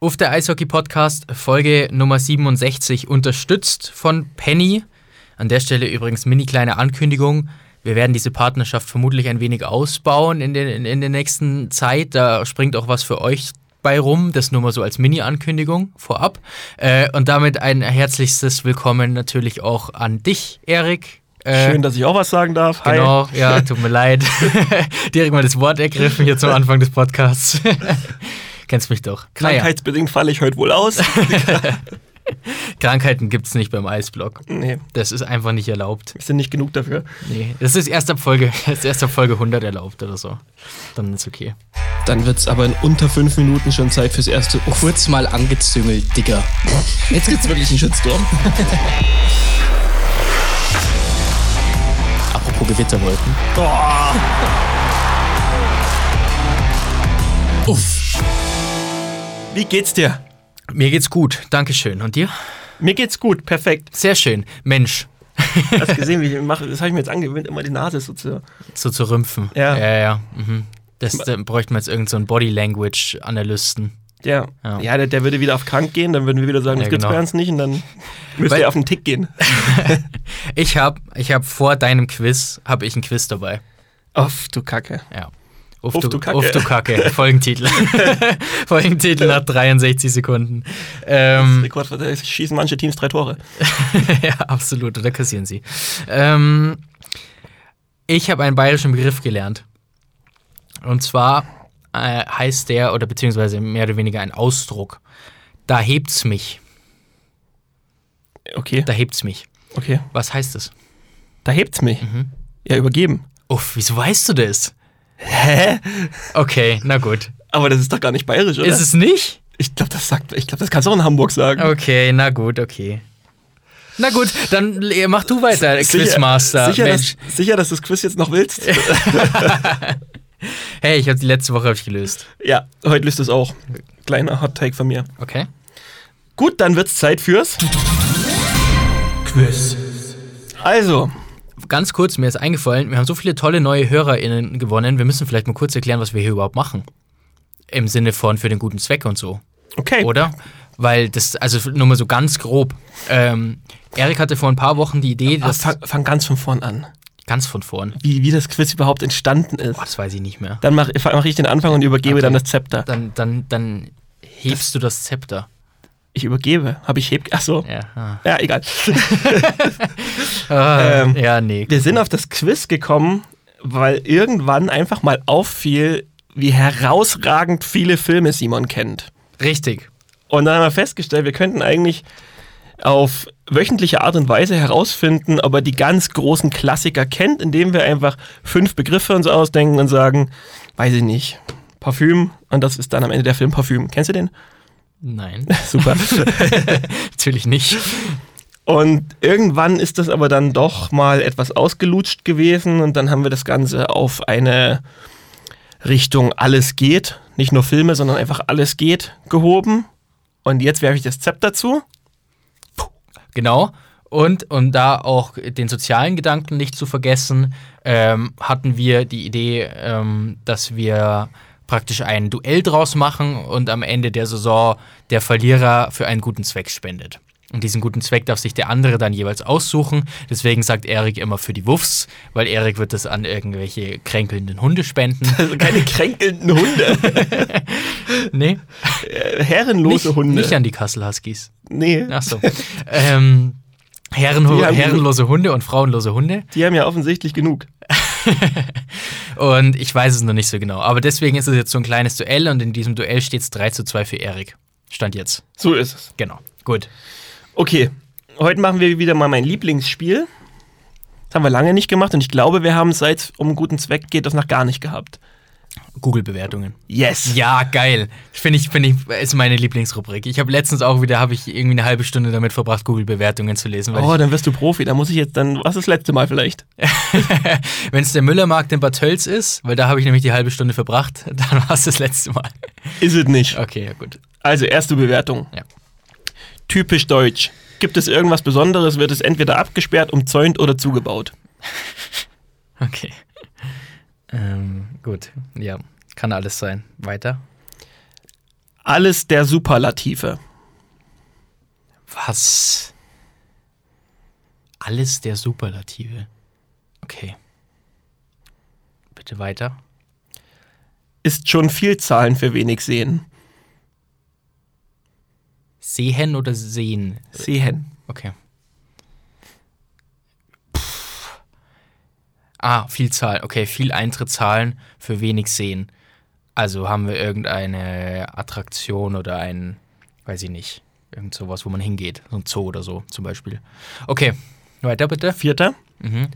Auf der Eishockey Podcast Folge Nummer 67 unterstützt von Penny. An der Stelle übrigens mini kleine Ankündigung. Wir werden diese Partnerschaft vermutlich ein wenig ausbauen in, den, in, in der nächsten Zeit. Da springt auch was für euch bei rum. Das nur mal so als Mini-Ankündigung vorab. Äh, und damit ein herzlichstes Willkommen natürlich auch an dich, Erik. Äh, Schön, dass ich auch was sagen darf. Hi. Genau, ja, tut mir leid. Direkt mal das Wort ergriffen hier zum Anfang des Podcasts. Kennst mich doch. Krankheitsbedingt falle ich heute wohl aus. Krankheiten gibt es nicht beim Eisblock. Nee. Das ist einfach nicht erlaubt. Wir sind nicht genug dafür. Nee, das ist erst ab Folge, das ist erst ab Folge 100 erlaubt oder so. Dann ist okay. Dann wird es aber in unter fünf Minuten schon Zeit fürs erste. Oh. Kurz mal angezüngelt, Digga. Jetzt gibt's wirklich einen Shitstorm. Apropos Gewitterwolken. Boah. Uff. Wie geht's dir? Mir geht's gut, Dankeschön. Und dir? Mir geht's gut, perfekt. Sehr schön. Mensch. Hast du gesehen, wie ich mache? Das habe ich mir jetzt angewöhnt, immer die Nase so zu. So zu rümpfen. Ja. Ja, ja. Mhm. Das da bräuchten wir jetzt irgendeinen so Body Language Analysten. Ja, ja, ja der, der, würde wieder auf krank gehen, dann würden wir wieder sagen, das ja, gibt's genau. bei uns nicht und dann müsste er auf den Tick gehen. ich habe ich hab vor deinem Quiz, habe ich ein Quiz dabei. Uff, du Kacke. Ja. Uff, Uff, du, Kacke. Uff, du Kacke. Folgentitel. Folgentitel nach 63 Sekunden. Ähm, Rekord, schießen manche Teams drei Tore. ja, absolut. Oder kassieren sie. Ähm, ich habe einen bayerischen Begriff gelernt. Und zwar äh, heißt der, oder beziehungsweise mehr oder weniger ein Ausdruck. Da hebt's mich. Okay. Da hebt's mich. Okay. Was heißt das? Da hebt's mich. Mhm. Ja, übergeben. Uff, wieso weißt du das? Hä? Okay, na gut. Aber das ist doch gar nicht bayerisch, oder? Ist es nicht? Ich glaube, das sagt, ich glaube, das kannst du auch in Hamburg sagen. Okay, na gut, okay. Na gut, dann mach du weiter, sicher, Quizmaster. Sicher dass, sicher, dass du das Quiz jetzt noch willst? hey, ich habe die letzte Woche ich gelöst. Ja, heute löst es auch. Kleiner Hot Take von mir. Okay. Gut, dann wird's Zeit fürs Quiz. Also, ganz kurz, mir ist eingefallen, wir haben so viele tolle neue HörerInnen gewonnen. Wir müssen vielleicht mal kurz erklären, was wir hier überhaupt machen. Im Sinne von für den guten Zweck und so. Okay. Oder? Weil das, also nur mal so ganz grob. Ähm, Erik hatte vor ein paar Wochen die Idee, dass. Fang, fang, ganz von vorn an. Ganz von vorn. Wie, wie das Quiz überhaupt entstanden ist. Boah, das weiß ich nicht mehr. Dann mache mach ich den Anfang und übergebe okay. dann das Zepter. Dann, dann, dann hebst das, du das Zepter. Ich übergebe. Habe ich heb. Achso. Ja, ah. ja egal. ah, ähm, ja, nee. Wir sind auf das Quiz gekommen, weil irgendwann einfach mal auffiel, wie herausragend viele Filme Simon kennt. Richtig. Und dann haben wir festgestellt, wir könnten eigentlich auf wöchentliche Art und Weise herausfinden, ob er die ganz großen Klassiker kennt, indem wir einfach fünf Begriffe uns ausdenken und sagen, weiß ich nicht, Parfüm und das ist dann am Ende der Film Parfüm. Kennst du den? Nein. Super. Natürlich nicht. Und irgendwann ist das aber dann doch mal etwas ausgelutscht gewesen und dann haben wir das Ganze auf eine Richtung alles geht, nicht nur Filme, sondern einfach alles geht gehoben. Und jetzt werfe ich das Zept dazu. Genau. Und um da auch den sozialen Gedanken nicht zu vergessen, ähm, hatten wir die Idee, ähm, dass wir praktisch ein Duell draus machen und am Ende der Saison der Verlierer für einen guten Zweck spendet. Und diesen guten Zweck darf sich der andere dann jeweils aussuchen. Deswegen sagt Erik immer für die Wuffs, weil Erik wird das an irgendwelche kränkelnden Hunde spenden. Also keine kränkelnden Hunde. nee. Äh, herrenlose nicht, Hunde. Nicht an die Kassel Huskies. Nee. Achso. ähm, Herrenho herrenlose Hunde und frauenlose Hunde. Die haben ja offensichtlich genug. und ich weiß es noch nicht so genau. Aber deswegen ist es jetzt so ein kleines Duell und in diesem Duell steht es 3 zu 2 für Erik. Stand jetzt. So ist es. Genau. Gut. Okay. Heute machen wir wieder mal mein Lieblingsspiel. Das haben wir lange nicht gemacht und ich glaube, wir haben es seit um einen guten Zweck geht das noch gar nicht gehabt. Google-Bewertungen. Yes. Ja, geil. Finde ich, finde ich, ist meine Lieblingsrubrik. Ich habe letztens auch wieder, habe ich irgendwie eine halbe Stunde damit verbracht, Google-Bewertungen zu lesen. Oh, dann wirst du Profi. Da muss ich jetzt dann, was ist das letzte Mal vielleicht? Wenn es der Müllermarkt in Bad Tölz ist, weil da habe ich nämlich die halbe Stunde verbracht, dann war es das letzte Mal. Ist es nicht. Okay, ja gut. Also, erste Bewertung. Ja. Typisch deutsch. Gibt es irgendwas Besonderes, wird es entweder abgesperrt, umzäunt oder zugebaut. okay. Ähm, gut, ja, kann alles sein. Weiter. Alles der Superlative. Was? Alles der Superlative. Okay. Bitte weiter. Ist schon Vielzahlen für wenig sehen. Sehen oder sehen? Sehen. Okay. Ah, Vielzahl. Okay, viel Eintritt zahlen für wenig sehen. Also haben wir irgendeine Attraktion oder ein, weiß ich nicht, irgend sowas, wo man hingeht. So ein Zoo oder so zum Beispiel. Okay, weiter bitte. Vierter. Mhm.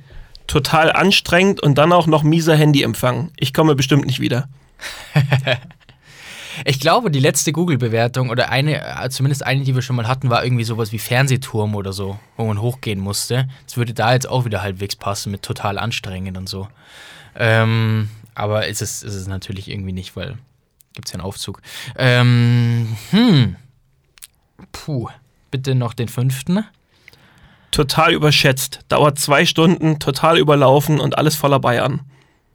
Total anstrengend und dann auch noch mieser Handyempfang. Ich komme bestimmt nicht wieder. Ich glaube, die letzte Google-Bewertung oder eine, äh, zumindest eine, die wir schon mal hatten, war irgendwie sowas wie Fernsehturm oder so, wo man hochgehen musste. Das würde da jetzt auch wieder halbwegs passen mit total anstrengend und so. Ähm, aber ist es, ist es natürlich irgendwie nicht, weil gibt es ja einen Aufzug. Ähm, hm. Puh. Bitte noch den fünften. Total überschätzt. Dauert zwei Stunden, total überlaufen und alles voller Bayern.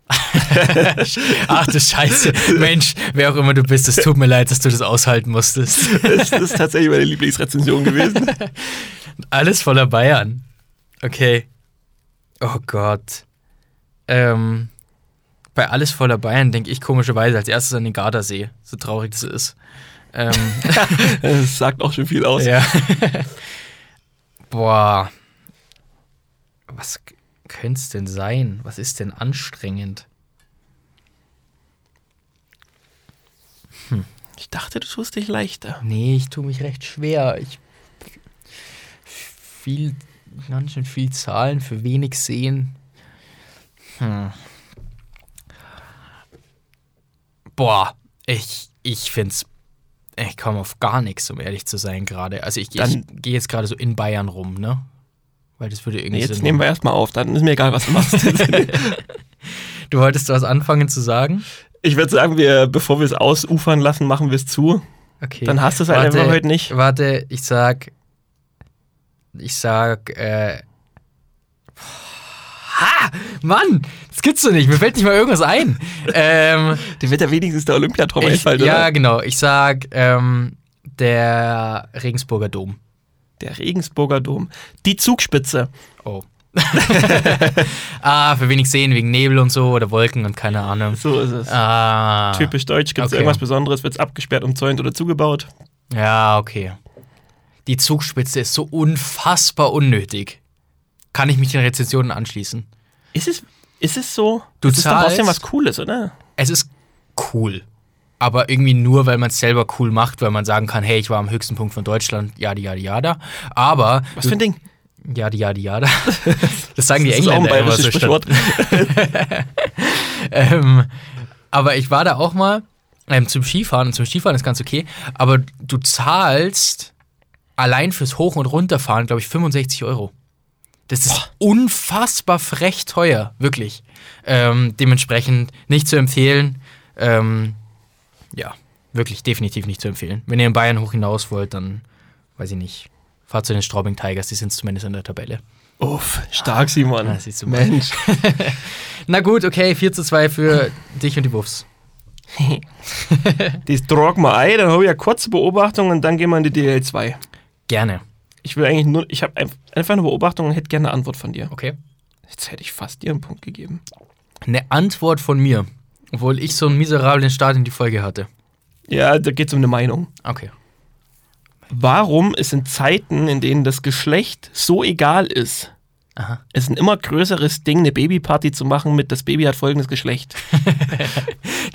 Ach du Scheiße. Mensch, wer auch immer du bist, es tut mir leid, dass du das aushalten musstest. Das ist tatsächlich meine Lieblingsrezension gewesen. Alles voller Bayern. Okay. Oh Gott. Ähm, bei Alles voller Bayern denke ich komischerweise als erstes an den Gardasee. So traurig das ist. Ähm, Das sagt auch schon viel aus. ja. Boah. Was könnte es denn sein? Was ist denn anstrengend? Ich dachte, du tust dich leichter. Nee, ich tue mich recht schwer. Ich viel, ganz schön viel Zahlen für wenig sehen. Hm. Boah, ich, ich find's. Ich komme auf gar nichts, um ehrlich zu sein, gerade. Also ich, ich gehe jetzt gerade so in Bayern rum, ne? Weil das würde irgendwie Nee, jetzt Sinn nehmen wir erstmal auf, dann ist mir egal, was du machst. Du wolltest was anfangen zu sagen? ich würde sagen, wir, bevor wir es ausufern lassen, machen wir es zu. Okay. Dann hast du es halt einfach heute nicht. Warte, ich sag. Ich sag, äh. Ha! Mann! Das gibt's doch nicht. Mir fällt nicht mal irgendwas ein. ähm, Dir wird ja wenigstens der Olympiatraum einfallen, ja, oder? genau. Ich sag, ähm, der Regensburger Dom. Der Regensburger Dom. Die Zugspitze. Oh. ah, für wenig sehen, wegen Nebel und so oder Wolken und keine Ahnung. So ist es. Ah. Typisch deutsch. Gibt es Okay. irgendwas Besonderes? Wird es abgesperrt, umzäunt oder zugebaut? Ja, okay. Die Zugspitze ist so unfassbar unnötig. Kann ich mich den Rezensionen anschließen? Ist es, ist es so? Du das ist doch trotzdem zahlst- was Cooles, oder? Es ist cool. Aber irgendwie nur, weil man es selber cool macht, weil man sagen kann, hey, ich war am höchsten Punkt von Deutschland, jada, jada, jada. Aber. Was für ein Ding? Jada, jada, jada. Das sagen die Das ist auch ein Engländer immer so. Sprichwort. Ähm, aber ich war da auch mal ähm, zum Skifahren und zum Skifahren ist ganz okay. Aber du zahlst allein fürs Hoch- und Runterfahren, glaube ich, 65 Euro. Das ist unfassbar frech teuer, wirklich. Ähm, dementsprechend nicht zu empfehlen. Ähm, ja, wirklich definitiv nicht zu empfehlen. Wenn ihr in Bayern hoch hinaus wollt, dann weiß ich nicht. Fahrt zu den Straubing Tigers, die sind zumindest in der Tabelle. Uff, stark, Simon. Ah, siehst du mal. Mensch. Na gut, okay, 4 zu 2 für dich und die Buffs. Das trag mal ein, dann habe ich eine kurze Beobachtung und dann gehen wir in die DL2. Gerne. Ich will eigentlich nur, ich habe einfach eine Beobachtung und hätte gerne eine Antwort von dir. Okay. Jetzt hätte ich fast dir einen Punkt gegeben. Eine Antwort von mir, obwohl ich so einen miserablen Start in die Folge hatte. Ja, da geht es um eine Meinung. Okay. Warum ist in Zeiten, in denen das Geschlecht so egal ist, Aha. es ein immer größeres Ding, eine Babyparty zu machen mit das Baby hat folgendes Geschlecht?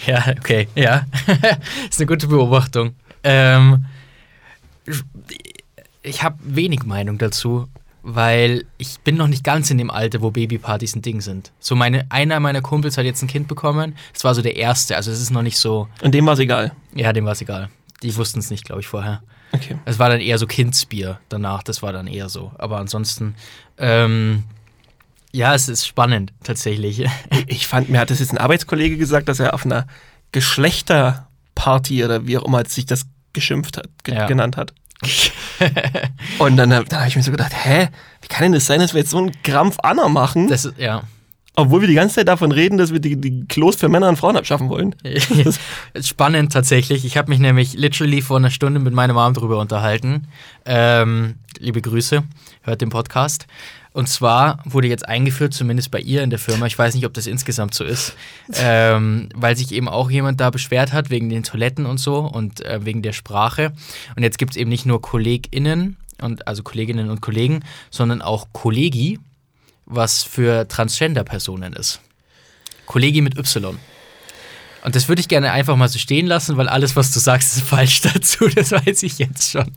Ja, okay, ja. ist eine gute Beobachtung. Ähm, ich habe wenig Meinung dazu, weil ich bin noch nicht ganz in dem Alter, wo Babypartys ein Ding sind. So meine, einer meiner Kumpels hat jetzt ein Kind bekommen. Das war so der erste. Also es ist noch nicht so. Und dem war es egal. Ja, dem war es egal. Die wussten es nicht, glaube ich, vorher. Okay. Es war dann eher so Kindsbier danach, das war dann eher so. Aber ansonsten, ähm, ja, es ist spannend tatsächlich. Ich fand, mir hat das jetzt ein Arbeitskollege gesagt, dass er auf einer Geschlechterparty oder wie auch immer sich das geschimpft hat, ge Ja. genannt hat. Und dann, dann habe ich mir so gedacht, hä, wie kann denn das sein, dass wir jetzt so einen Krampf Anna machen? Das ist, ja. Obwohl wir die ganze Zeit davon reden, dass wir die, die Klos für Männer und Frauen abschaffen wollen. Spannend tatsächlich. Ich habe mich nämlich literally vor einer Stunde mit meiner Mom drüber unterhalten. Ähm, liebe Grüße, hört den Podcast. Und zwar wurde jetzt eingeführt, zumindest bei ihr in der Firma, ich weiß nicht, ob das insgesamt so ist, ähm, weil sich eben auch jemand da beschwert hat wegen den Toiletten und so und äh, wegen der Sprache. Und jetzt gibt es eben nicht nur KollegInnen, und, also Kolleginnen und Kollegen, sondern auch Kollegi, was für Transgender-Personen ist. Kollegi mit Y. Und das würde ich gerne einfach mal so stehen lassen, weil alles, was du sagst, ist falsch dazu. Das weiß ich jetzt schon.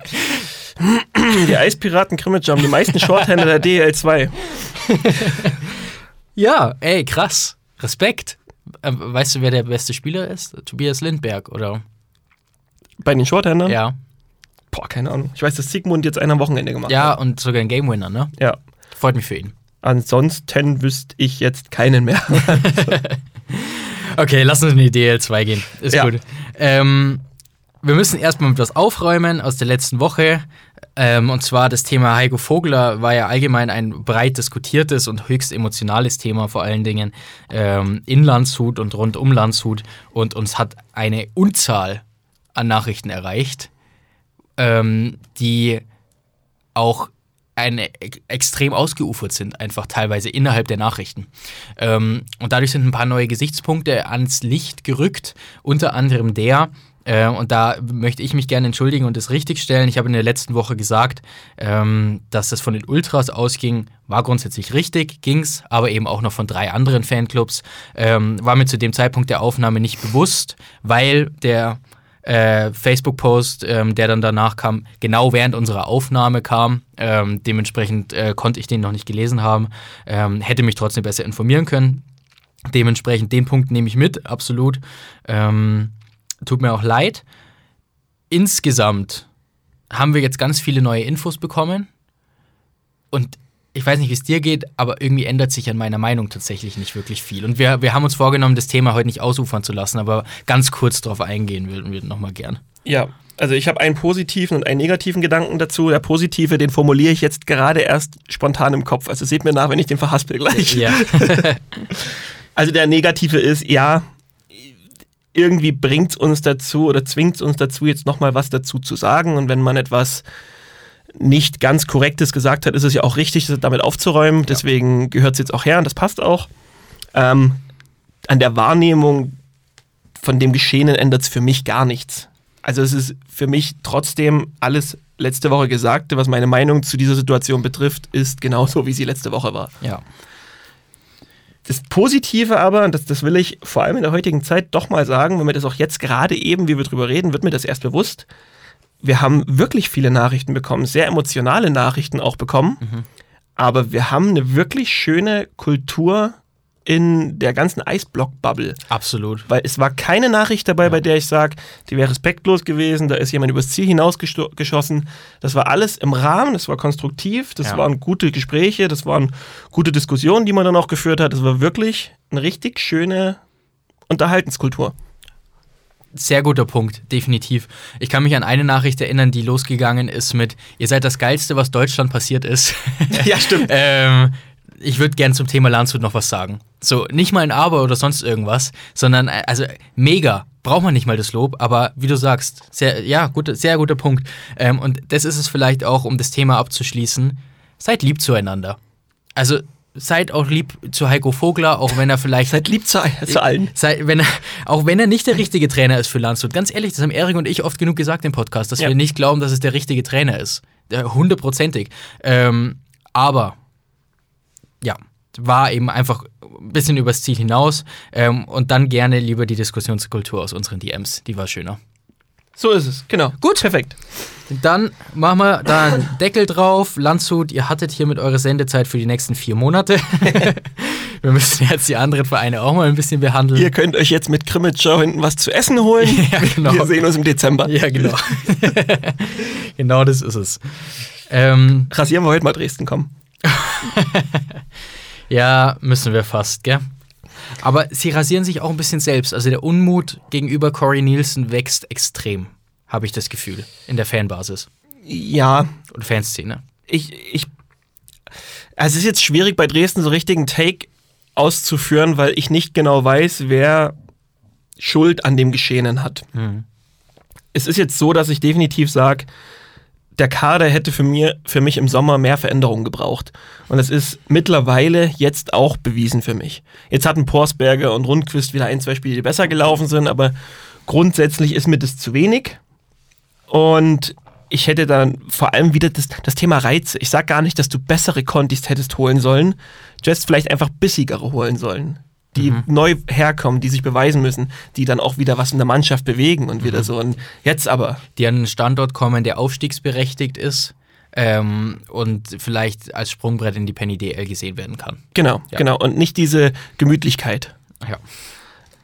Die Eispiraten Krimitsch haben die meisten Shorthänder der DL2. ja, ey, krass. Respekt. Ähm, weißt du, wer der beste Spieler ist? Tobias Lindberg, oder? Bei den Shorthändern? Ja. Boah, keine Ahnung. Ich weiß, dass Sigmund jetzt einen am Wochenende gemacht ja, hat. Ja, und sogar ein Game Winner, ne? Ja. Freut mich für ihn. Ansonsten wüsste ich jetzt keinen mehr. okay, lass uns in die DL2 gehen. Ist Ja. gut. Ähm, wir müssen erstmal mit was aufräumen aus der letzten Woche. Ähm, und zwar das Thema Heiko Vogler war ja allgemein ein breit diskutiertes und höchst emotionales Thema, vor allen Dingen ähm, in Landshut und rund um Landshut. Und uns hat eine Unzahl an Nachrichten erreicht, ähm, die auch eine, ex- extrem ausgeufert sind, einfach teilweise innerhalb der Nachrichten. Ähm, und dadurch sind ein paar neue Gesichtspunkte ans Licht gerückt, unter anderem der, äh, und da möchte ich mich gerne entschuldigen und es richtigstellen. Ich habe in der letzten Woche gesagt, ähm, dass das von den Ultras ausging, war grundsätzlich richtig, ging's, aber eben auch noch von drei anderen Fanclubs. Ähm, war mir zu dem Zeitpunkt der Aufnahme nicht bewusst, weil der äh, Facebook-Post, ähm, der dann danach kam, genau während unserer Aufnahme kam. Ähm, dementsprechend äh, konnte ich den noch nicht gelesen haben. Ähm, hätte mich trotzdem besser informieren können. Dementsprechend den Punkt nehme ich mit, absolut. Ähm, tut mir auch leid. Insgesamt haben wir jetzt ganz viele neue Infos bekommen. Und ich weiß nicht, wie es dir geht, aber irgendwie ändert sich an meiner Meinung tatsächlich nicht wirklich viel. Und wir, wir haben uns vorgenommen, das Thema heute nicht ausufern zu lassen, aber ganz kurz darauf eingehen würden wir nochmal gern. Ja, also ich habe einen positiven und einen negativen Gedanken dazu. Der positive, den formuliere ich jetzt gerade erst spontan im Kopf. Also seht mir nach, wenn ich den verhaspel gleich. Ja. Also der negative ist, ja, irgendwie bringt es uns dazu oder zwingt es uns dazu, jetzt nochmal was dazu zu sagen. Und wenn man etwas nicht ganz Korrektes gesagt hat, ist es ja auch richtig, damit aufzuräumen. Deswegen gehört es jetzt auch her und das passt auch. Ähm, an der Wahrnehmung von dem Geschehenen ändert es für mich gar nichts. Also es ist für mich trotzdem alles letzte Woche Gesagte, was meine Meinung zu dieser Situation betrifft, ist genauso, wie sie letzte Woche war. ja. Das Positive aber, und das, das will ich vor allem in der heutigen Zeit doch mal sagen, wenn wir das auch jetzt gerade eben, wie wir drüber reden, wird mir das erst bewusst. Wir haben wirklich viele Nachrichten bekommen, sehr emotionale Nachrichten auch bekommen, aber wir haben eine wirklich schöne Kultur in der ganzen Eisblock-Bubble. Absolut. Weil es war keine Nachricht dabei, bei der ich sage, die wäre respektlos gewesen, da ist jemand übers Ziel hinausgeschossen. Das war alles im Rahmen, das war konstruktiv, das Ja. waren gute Gespräche, das waren gute Diskussionen, die man dann auch geführt hat. Das war wirklich eine richtig schöne Unterhaltenskultur. Sehr guter Punkt, definitiv. Ich kann mich an eine Nachricht erinnern, die losgegangen ist mit: Ihr seid das Geilste, was Deutschland passiert ist. Ja, stimmt. ähm, ich würde gern zum Thema Landshut noch was sagen. So, nicht mal ein Aber oder sonst irgendwas, sondern äh, also mega. Braucht man nicht mal das Lob, aber wie du sagst, sehr, ja, gut, sehr guter Punkt. Ähm, und das ist es vielleicht auch, um das Thema abzuschließen. Seid lieb zueinander. Also seid auch lieb zu Heiko Vogler, auch wenn er vielleicht Seid lieb zu, zu allen. Sei, wenn er, auch wenn er nicht der richtige Trainer ist für Landshut. Ganz ehrlich, das haben Erik und ich oft genug gesagt im Podcast, dass Ja. wir nicht glauben, dass es der richtige Trainer ist. Der- Hundertprozentig. Ähm, aber, ja, war eben einfach ein bisschen übers Ziel hinaus. Ähm, und dann gerne lieber die Diskussionskultur aus unseren DMs. Die war schöner. So ist es, genau. Gut, perfekt. Dann machen wir da einen Deckel drauf. Landshut, ihr hattet hiermit eure Sendezeit für die nächsten vier Monate. wir müssen jetzt die anderen Vereine auch mal ein bisschen behandeln. Ihr könnt euch jetzt mit Krimitschau hinten was zu essen holen. Ja, genau. Wir sehen uns im Dezember. Ja, genau. genau das ist es. Ähm, Rasieren wir heute mal Dresden kommen. ja, müssen wir fast, gell? Aber sie rasieren sich auch ein bisschen selbst. Also der Unmut gegenüber Corey Nielsen wächst extrem, habe ich das Gefühl, in der Fanbasis Ja, und Fanszene. ich, ich, also es ist jetzt schwierig bei Dresden so richtigen Take auszuführen, weil ich nicht genau weiß, wer Schuld an dem Geschehenen hat. Mhm. Es ist jetzt so, dass ich definitiv sage, der Kader hätte für, mir, für mich im Sommer mehr Veränderungen gebraucht. Und es ist mittlerweile jetzt auch bewiesen für mich. Jetzt hatten Porsberger und Rundquist wieder ein, zwei Spiele, die besser gelaufen sind, aber grundsätzlich ist mir das zu wenig. Und ich hätte dann vor allem wieder das, das Thema Reize. Ich sage gar nicht, dass du bessere Contis hättest holen sollen. Hättest vielleicht einfach bissigere holen sollen. Die Mhm. neu herkommen, die sich beweisen müssen, die dann auch wieder was in der Mannschaft bewegen und wieder so. Und jetzt aber, Die an einen Standort kommen, der aufstiegsberechtigt ist ähm, und vielleicht als Sprungbrett in die Penny DL gesehen werden kann. genau, Ja. genau. Und nicht diese Gemütlichkeit. Ja.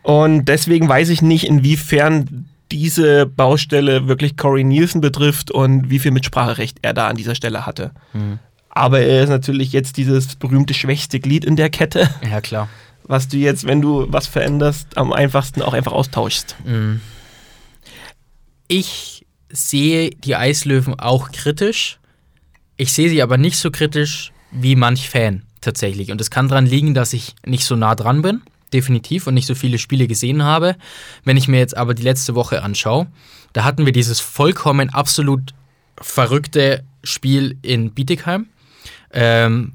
Und deswegen weiß ich nicht, inwiefern diese Baustelle wirklich Corey Nielsen betrifft und wie viel Mitspracherecht er da an dieser Stelle hatte. Mhm. Aber er ist natürlich jetzt dieses berühmte schwächste Glied in der Kette, Ja, klar. Was du jetzt, wenn du was veränderst, am einfachsten auch einfach austauschst. Mhm. Ich sehe die Eislöwen auch kritisch. Ich sehe sie aber nicht so kritisch wie manch Fan tatsächlich. Und es kann daran liegen, dass ich nicht so nah dran bin, definitiv, und nicht so viele Spiele gesehen habe. Wenn ich mir jetzt aber die letzte Woche anschaue, da hatten wir dieses vollkommen absolut verrückte Spiel in Bietigheim. Ähm,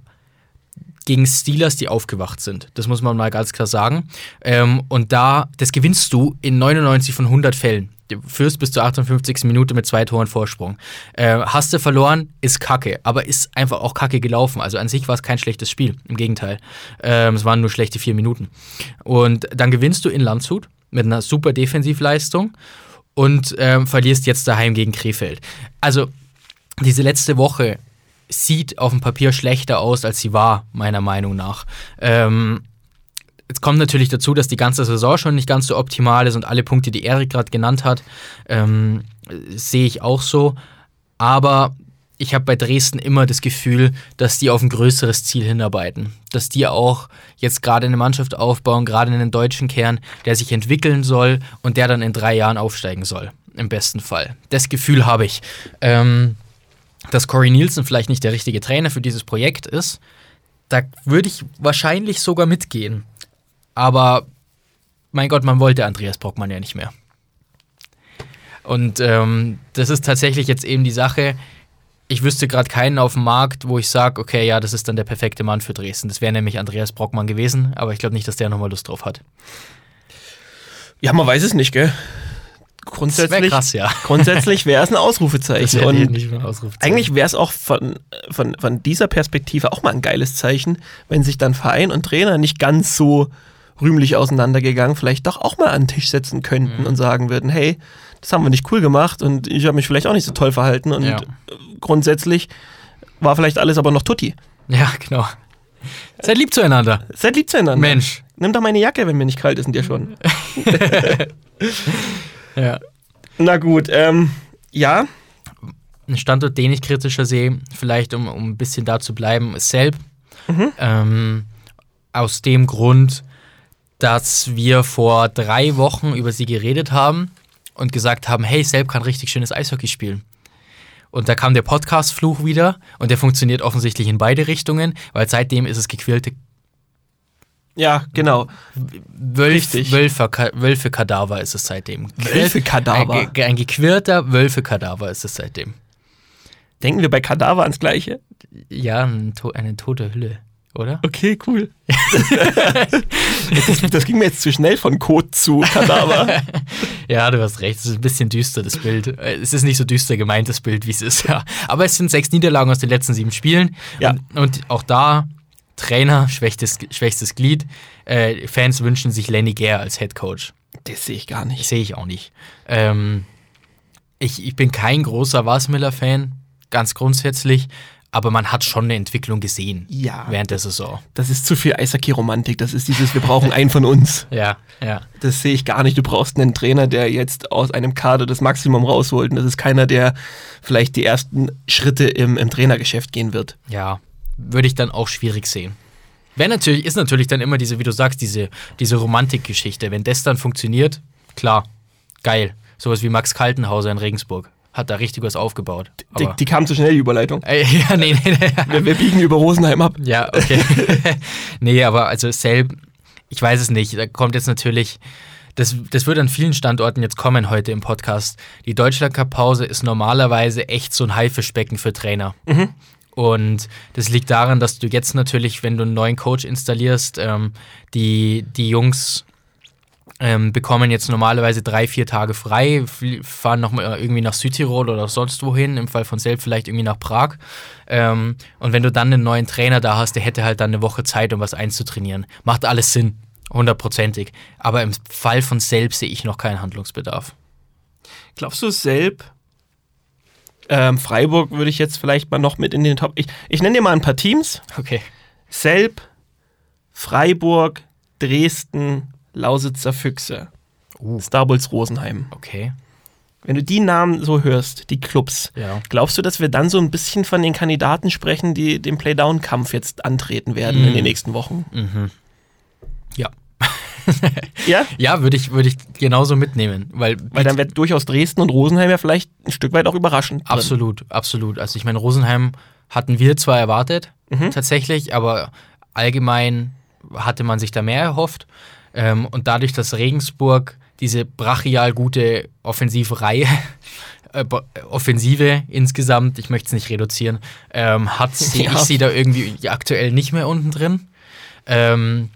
gegen Steelers, die aufgewacht sind. Das muss man mal ganz klar sagen. Ähm, und da, das gewinnst du in 99 von 100 Fällen. Du führst bis zur 58. Minute mit zwei Toren Vorsprung. Äh, hast du verloren, ist kacke, aber ist einfach auch kacke gelaufen. Also an sich war es kein schlechtes Spiel, im Gegenteil. Ähm, es waren nur schlechte vier Minuten. Und dann gewinnst du in Landshut mit einer super Defensivleistung und ähm, verlierst jetzt daheim gegen Krefeld. Also diese letzte Woche sieht auf dem Papier schlechter aus, als sie war, meiner Meinung nach. Ähm, jetzt kommt natürlich dazu, dass die ganze Saison schon nicht ganz so optimal ist und alle Punkte, die Erik gerade genannt hat, ähm, sehe ich auch so. Aber ich habe bei Dresden immer das Gefühl, dass die auf ein größeres Ziel hinarbeiten. Dass die auch jetzt gerade eine Mannschaft aufbauen, gerade einen deutschen Kern, der sich entwickeln soll und der dann in drei Jahren aufsteigen soll. Im besten Fall. Das Gefühl habe ich. Ähm, dass Corey Nielsen vielleicht nicht der richtige Trainer für dieses Projekt ist, da würde ich wahrscheinlich sogar mitgehen. Aber mein Gott, man wollte Andreas Brockmann ja nicht mehr. Und ähm, das ist tatsächlich jetzt eben die Sache. Ich wüsste gerade keinen auf dem Markt, wo ich sage, okay, ja, das ist dann der perfekte Mann für Dresden. Das wäre nämlich Andreas Brockmann gewesen, aber ich glaube nicht, dass der nochmal Lust drauf hat. Ja, man weiß es nicht, gell? Grundsätzlich, krass, ja. grundsätzlich wäre es ein Ausrufezeichen. wäre Und nicht mehr Ausrufezeichen. eigentlich wäre es auch von, von, von dieser Perspektive auch mal ein geiles Zeichen, wenn sich dann Verein und Trainer nicht ganz so rühmlich auseinandergegangen, vielleicht doch auch mal an den Tisch setzen könnten Mhm. und sagen würden, hey, das haben wir nicht cool gemacht und ich habe mich vielleicht auch nicht so toll verhalten und Ja. grundsätzlich war vielleicht alles aber noch tutti. Ja, genau. Seid lieb zueinander. Seid lieb zueinander. Mensch. Nimm doch meine Jacke, wenn mir nicht kalt ist und dir schon. Ja. Na gut, ähm, ja, Ein Standort, den ich kritischer sehe, vielleicht um, um ein bisschen da zu bleiben, ist Selb. Mhm. Ähm, aus dem Grund, dass wir vor drei Wochen über sie geredet haben und gesagt haben, hey, Selb kann richtig schönes Eishockey spielen. Und da kam der Podcast-Fluch wieder und der funktioniert offensichtlich in beide Richtungen, weil seitdem ist es gequirlte ja, genau. Wölf, Richtig. Wölfe, Wölfe-Kadaver ist es seitdem. Wölfe-Kadaver. Ein, ge- ein gequirlter Wölfe-Kadaver ist es seitdem. Denken wir bei Kadaver ans Gleiche? Ja, ein eine tote Hülle, oder? Okay, cool. das, das ging mir jetzt zu schnell von Kot zu Kadaver. Ja, du hast recht. Es ist ein bisschen düster, das Bild. Es ist nicht so düster gemeint, das Bild, wie es ist. Ja. Aber es sind sechs Niederlagen aus den letzten sieben Spielen. Ja. Und, und auch da, Trainer, schwächstes, schwächstes Glied. Äh, Fans wünschen sich Lenny Gare als Head Coach. Das sehe ich gar nicht. Sehe ich auch nicht. Ähm, ich, ich bin kein großer Wasmiller-Fan, ganz grundsätzlich. Aber man hat schon eine Entwicklung gesehen Ja. während der Saison. Das ist zu viel Eishockey-Romantik. Das ist dieses, wir brauchen einen von uns. Ja, ja. Das sehe ich gar nicht. Du brauchst einen Trainer, der jetzt aus einem Kader das Maximum rausholt. Und das ist keiner, der vielleicht die ersten Schritte im, im Trainergeschäft gehen wird. Ja, würde ich dann auch schwierig sehen. Wäre natürlich, ist natürlich dann immer diese, wie du sagst, diese, diese Romantikgeschichte. Wenn das dann funktioniert, klar, geil. Sowas wie Max Kaltenhauser in Regensburg. hat da richtig was aufgebaut. Die, die kam zu schnell, die Überleitung. äh, ja, nee, nee, nee. Wir, wir biegen über Rosenheim ab. Ja, okay. nee, aber also selb, ich weiß es nicht. Da kommt jetzt natürlich, das, das wird an vielen Standorten jetzt kommen heute im Podcast. Die Deutschland Cup Pause ist normalerweise echt so ein Haifischbecken für Trainer. Und das liegt daran, dass du jetzt natürlich, wenn du einen neuen Coach installierst, ähm, die, die Jungs ähm, bekommen jetzt normalerweise drei, vier Tage frei, fahren nochmal irgendwie nach Südtirol oder sonst wohin, im Fall von Selb vielleicht irgendwie nach Prag. Ähm, und wenn du dann einen neuen Trainer da hast, der hätte halt dann eine Woche Zeit, um was einzutrainieren. Macht alles Sinn, hundertprozentig. Aber im Fall von Selb sehe ich noch keinen Handlungsbedarf. Glaubst du, Selb, ähm, Freiburg würde ich jetzt vielleicht mal noch mit in den Top. Ich, ich nenne dir mal ein paar Teams. Okay. Selb, Freiburg, Dresden, Lausitzer Füchse, Uh. Star Bulls Rosenheim. Okay. Wenn du die Namen so hörst, die Clubs, Ja. glaubst du, dass wir dann so ein bisschen von den Kandidaten sprechen, die den Playdown-Kampf jetzt antreten werden in den nächsten Wochen? Ja. Ja? Ja, würde ich, würde ich genauso mitnehmen. Weil, Weil dann wird durchaus Dresden und Rosenheim ja vielleicht ein Stück weit auch überraschend. drin. Absolut, absolut. Also ich meine, Rosenheim hatten wir zwar erwartet, tatsächlich, aber allgemein hatte man sich da mehr erhofft. Ähm, und dadurch, dass Regensburg diese brachial gute Offensivreihe, äh, Offensive insgesamt, ich möchte es nicht reduzieren, ähm, hat, sehe Ja. ich sie da irgendwie aktuell nicht mehr unten drin. Ähm,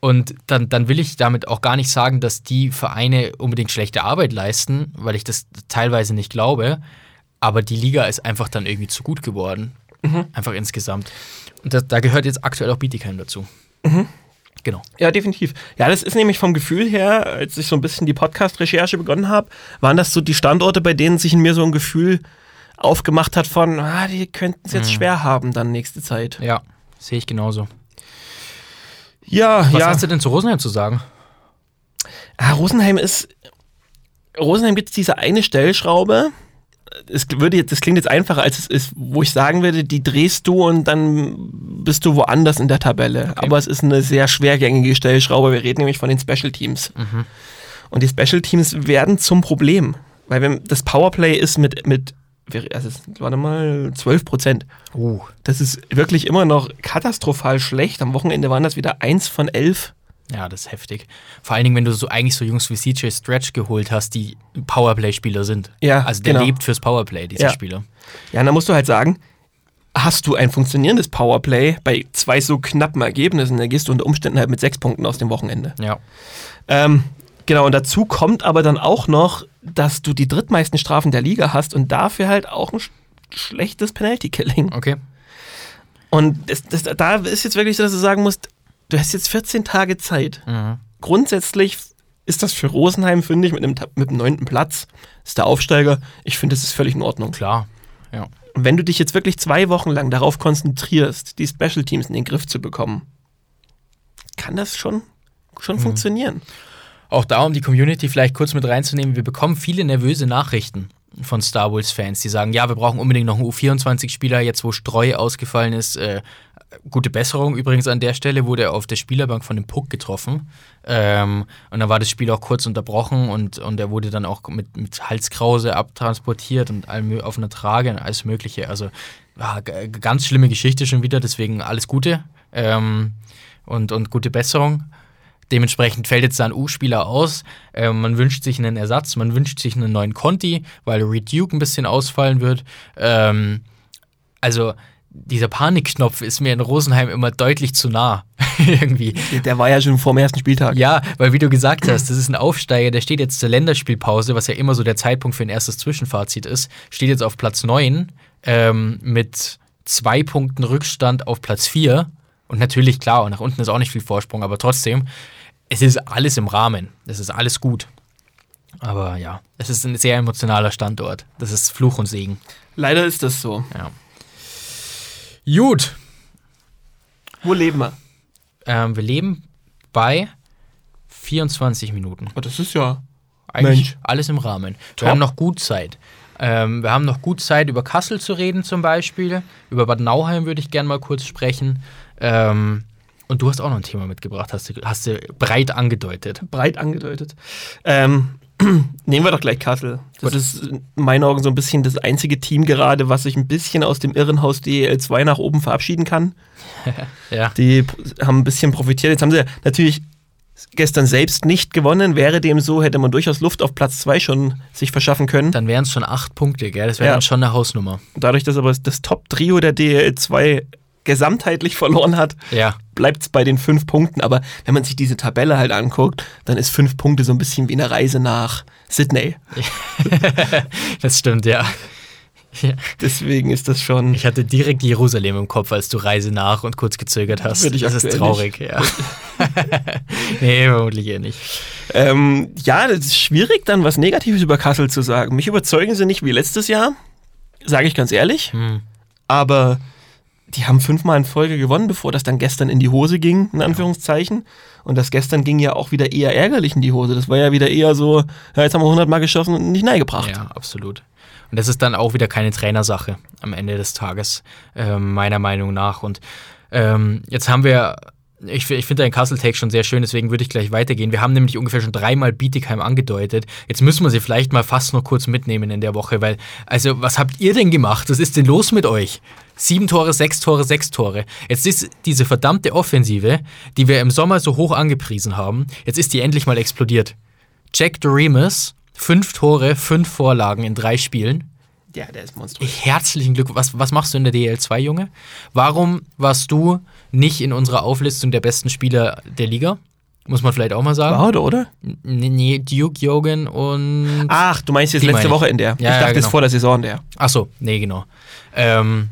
und dann, dann will ich damit auch gar nicht sagen, dass die Vereine unbedingt schlechte Arbeit leisten, weil ich das teilweise nicht glaube. Aber die Liga ist einfach dann irgendwie zu gut geworden. Einfach insgesamt. Und das, da gehört jetzt aktuell auch Bietigheim dazu. Genau. Ja, definitiv. Ja, das ist nämlich vom Gefühl her, als ich so ein bisschen die Podcast-Recherche begonnen habe, waren das so die Standorte, bei denen sich in mir so ein Gefühl aufgemacht hat von, ah, die könnten es jetzt schwer haben dann nächste Zeit. Ja, sehe ich genauso. Ja, Was ja. hast du denn zu Rosenheim zu sagen? Ah, Rosenheim ist. Rosenheim gibt es diese eine Stellschraube. Es würde jetzt, das klingt jetzt einfacher, als es ist, wo ich sagen würde, die drehst du und dann bist du woanders in der Tabelle. Aber es ist eine sehr schwergängige Stellschraube. Wir reden nämlich von den Special Teams. Und die Special Teams werden zum Problem. Weil wenn das Powerplay ist mit, mit also warte mal, 12 Prozent. Uh. Das ist wirklich immer noch katastrophal schlecht. Am Wochenende waren das wieder eins von elf. Ja, das ist heftig. Vor allen Dingen, wenn du so eigentlich so Jungs wie CJ Stretch geholt hast, die Powerplay-Spieler sind. Ja, Also der genau. lebt fürs Powerplay, dieser Ja. Spieler. Ja, und da musst du halt sagen, hast du ein funktionierendes Powerplay bei zwei so knappen Ergebnissen, dann gehst du unter Umständen halt mit sechs Punkten aus dem Wochenende. Ja. Ähm, genau, und dazu kommt aber dann auch noch, dass du die drittmeisten Strafen der Liga hast und dafür halt auch ein sch schlechtes Penalty-Killing. Okay. Und das, das, da ist jetzt wirklich so, dass du sagen musst, du hast jetzt 14 Tage Zeit. Mhm. Grundsätzlich ist das für Rosenheim, finde ich, mit einem, mit dem neunten Platz, ist der Aufsteiger. Ich finde, das ist völlig in Ordnung. Klar. Ja. Und wenn du dich jetzt wirklich zwei Wochen lang darauf konzentrierst, die Special Teams in den Griff zu bekommen, kann das schon, schon funktionieren. Auch da, um die Community vielleicht kurz mit reinzunehmen, wir bekommen viele nervöse Nachrichten von Star Wars-Fans, die sagen, ja, wir brauchen unbedingt noch einen U24-Spieler, jetzt wo Streu ausgefallen ist. Äh, gute Besserung übrigens an der Stelle, wurde er auf der Spielerbank von dem Puck getroffen. Ähm, und dann war das Spiel auch kurz unterbrochen und, und er wurde dann auch mit, mit Halskrause abtransportiert und auf einer Trage und alles Mögliche. Also g- ganz schlimme Geschichte schon wieder, deswegen alles Gute ähm, und, und gute Besserung. Dementsprechend fällt jetzt da ein U-Spieler aus. Ähm, man wünscht sich einen Ersatz, man wünscht sich einen neuen Conti, weil Reed Duke ein bisschen ausfallen wird. Ähm, also dieser Panikknopf ist mir in Rosenheim immer deutlich zu nah. Irgendwie. Der war ja schon vor dem ersten Spieltag. Ja, weil wie du gesagt hast, das ist ein Aufsteiger, der steht jetzt zur Länderspielpause, was ja immer so der Zeitpunkt für ein erstes Zwischenfazit ist, steht jetzt auf Platz 9 ähm, mit zwei Punkten Rückstand auf Platz 4. Und natürlich, klar, und nach unten ist auch nicht viel Vorsprung, aber trotzdem, es ist alles im Rahmen. Es ist alles gut. Aber ja, es ist ein sehr emotionaler Standort. Das ist Fluch und Segen. Leider ist das so. Ja. Gut, Wo leben wir? ähm, wir leben bei 24 Minuten. Oh, das ist ja. Eigentlich Mensch. alles im Rahmen. Wir Top. haben noch gut Zeit. Ähm, wir haben noch gut Zeit, über Kassel zu reden zum Beispiel. Über Bad Nauheim würde ich gerne mal kurz sprechen. Ähm, und du hast auch noch ein Thema mitgebracht, hast du, hast du breit angedeutet. breit angedeutet. Ähm, Nehmen wir doch gleich Kassel. Das Gut. ist in meinen Augen so ein bisschen das einzige Team gerade, was sich ein bisschen aus dem Irrenhaus DEL 2 nach oben verabschieden kann. Ja. Die haben ein bisschen profitiert. Jetzt haben sie natürlich gestern selbst nicht gewonnen. Wäre dem so, hätte man durchaus Luft auf Platz 2 schon sich verschaffen können. Dann wären es schon acht Punkte, gell? Das wäre Ja. dann schon eine Hausnummer. Dadurch, dass aber das Top-Trio der DEL 2 gesamtheitlich verloren hat, Ja. bleibt es bei den fünf Punkten. Aber wenn man sich diese Tabelle halt anguckt, dann ist fünf Punkte so ein bisschen wie eine Reise nach Sydney. Das stimmt, ja. ja. Deswegen ist das schon. Ich hatte direkt Jerusalem im Kopf, als du Reise nach und kurz gezögert hast. Würde ich das ist traurig, ja. nee, vermutlich eher nicht. Ähm, ja, das ist schwierig, dann was Negatives über Kassel zu sagen. Mich überzeugen sie nicht wie letztes Jahr, sage ich ganz ehrlich. Hm. Aber die haben fünfmal in Folge gewonnen, bevor das dann gestern in die Hose ging, in Anführungszeichen. Und das gestern ging ja auch wieder eher ärgerlich in die Hose. Das war ja wieder eher so, ja, jetzt haben wir 100 Mal geschossen und nicht neigebracht. Ja, absolut. Und das ist dann auch wieder keine Trainersache am Ende des Tages, ähm, meiner Meinung nach. Und ähm, jetzt haben wir, ich, ich finde deinen Castle-Take schon sehr schön, deswegen würde ich gleich weitergehen. Wir haben nämlich ungefähr schon dreimal Bietigheim angedeutet. Jetzt müssen wir sie vielleicht mal fast noch kurz mitnehmen in der Woche, weil, also, was habt ihr denn gemacht? Was ist denn los mit euch? Sieben Tore, sechs Tore, sechs Tore. Jetzt ist diese verdammte Offensive, die wir im Sommer so hoch angepriesen haben, jetzt ist die endlich mal explodiert. Jack Doremus, fünf Tore, fünf Vorlagen in drei Spielen. Ja, der ist monströs. Herzlichen Glückwunsch. Was, was machst du in der DL2, Junge? Warum warst du nicht in unserer Auflistung der besten Spieler der Liga? Muss man vielleicht auch mal sagen. War, oder? Nee, Duke, Jogan und. Ach, du meinst jetzt letzte. Woche in der. Ja, ich ja, dachte, es genau. vor der Saison der. Ach so, nee, genau. Ähm,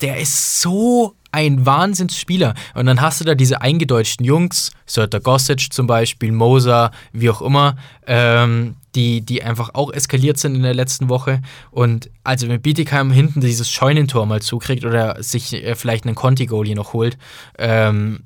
der ist so ein Wahnsinnsspieler. Und dann hast du da diese eingedeutschten Jungs, Sörter Gossage zum Beispiel, Moser, wie auch immer, ähm, die, die einfach auch eskaliert sind in der letzten Woche. Und also wenn Bietigheim hinten dieses Scheunentor mal zukriegt oder sich äh, vielleicht einen Conti-Goalie noch holt, ähm,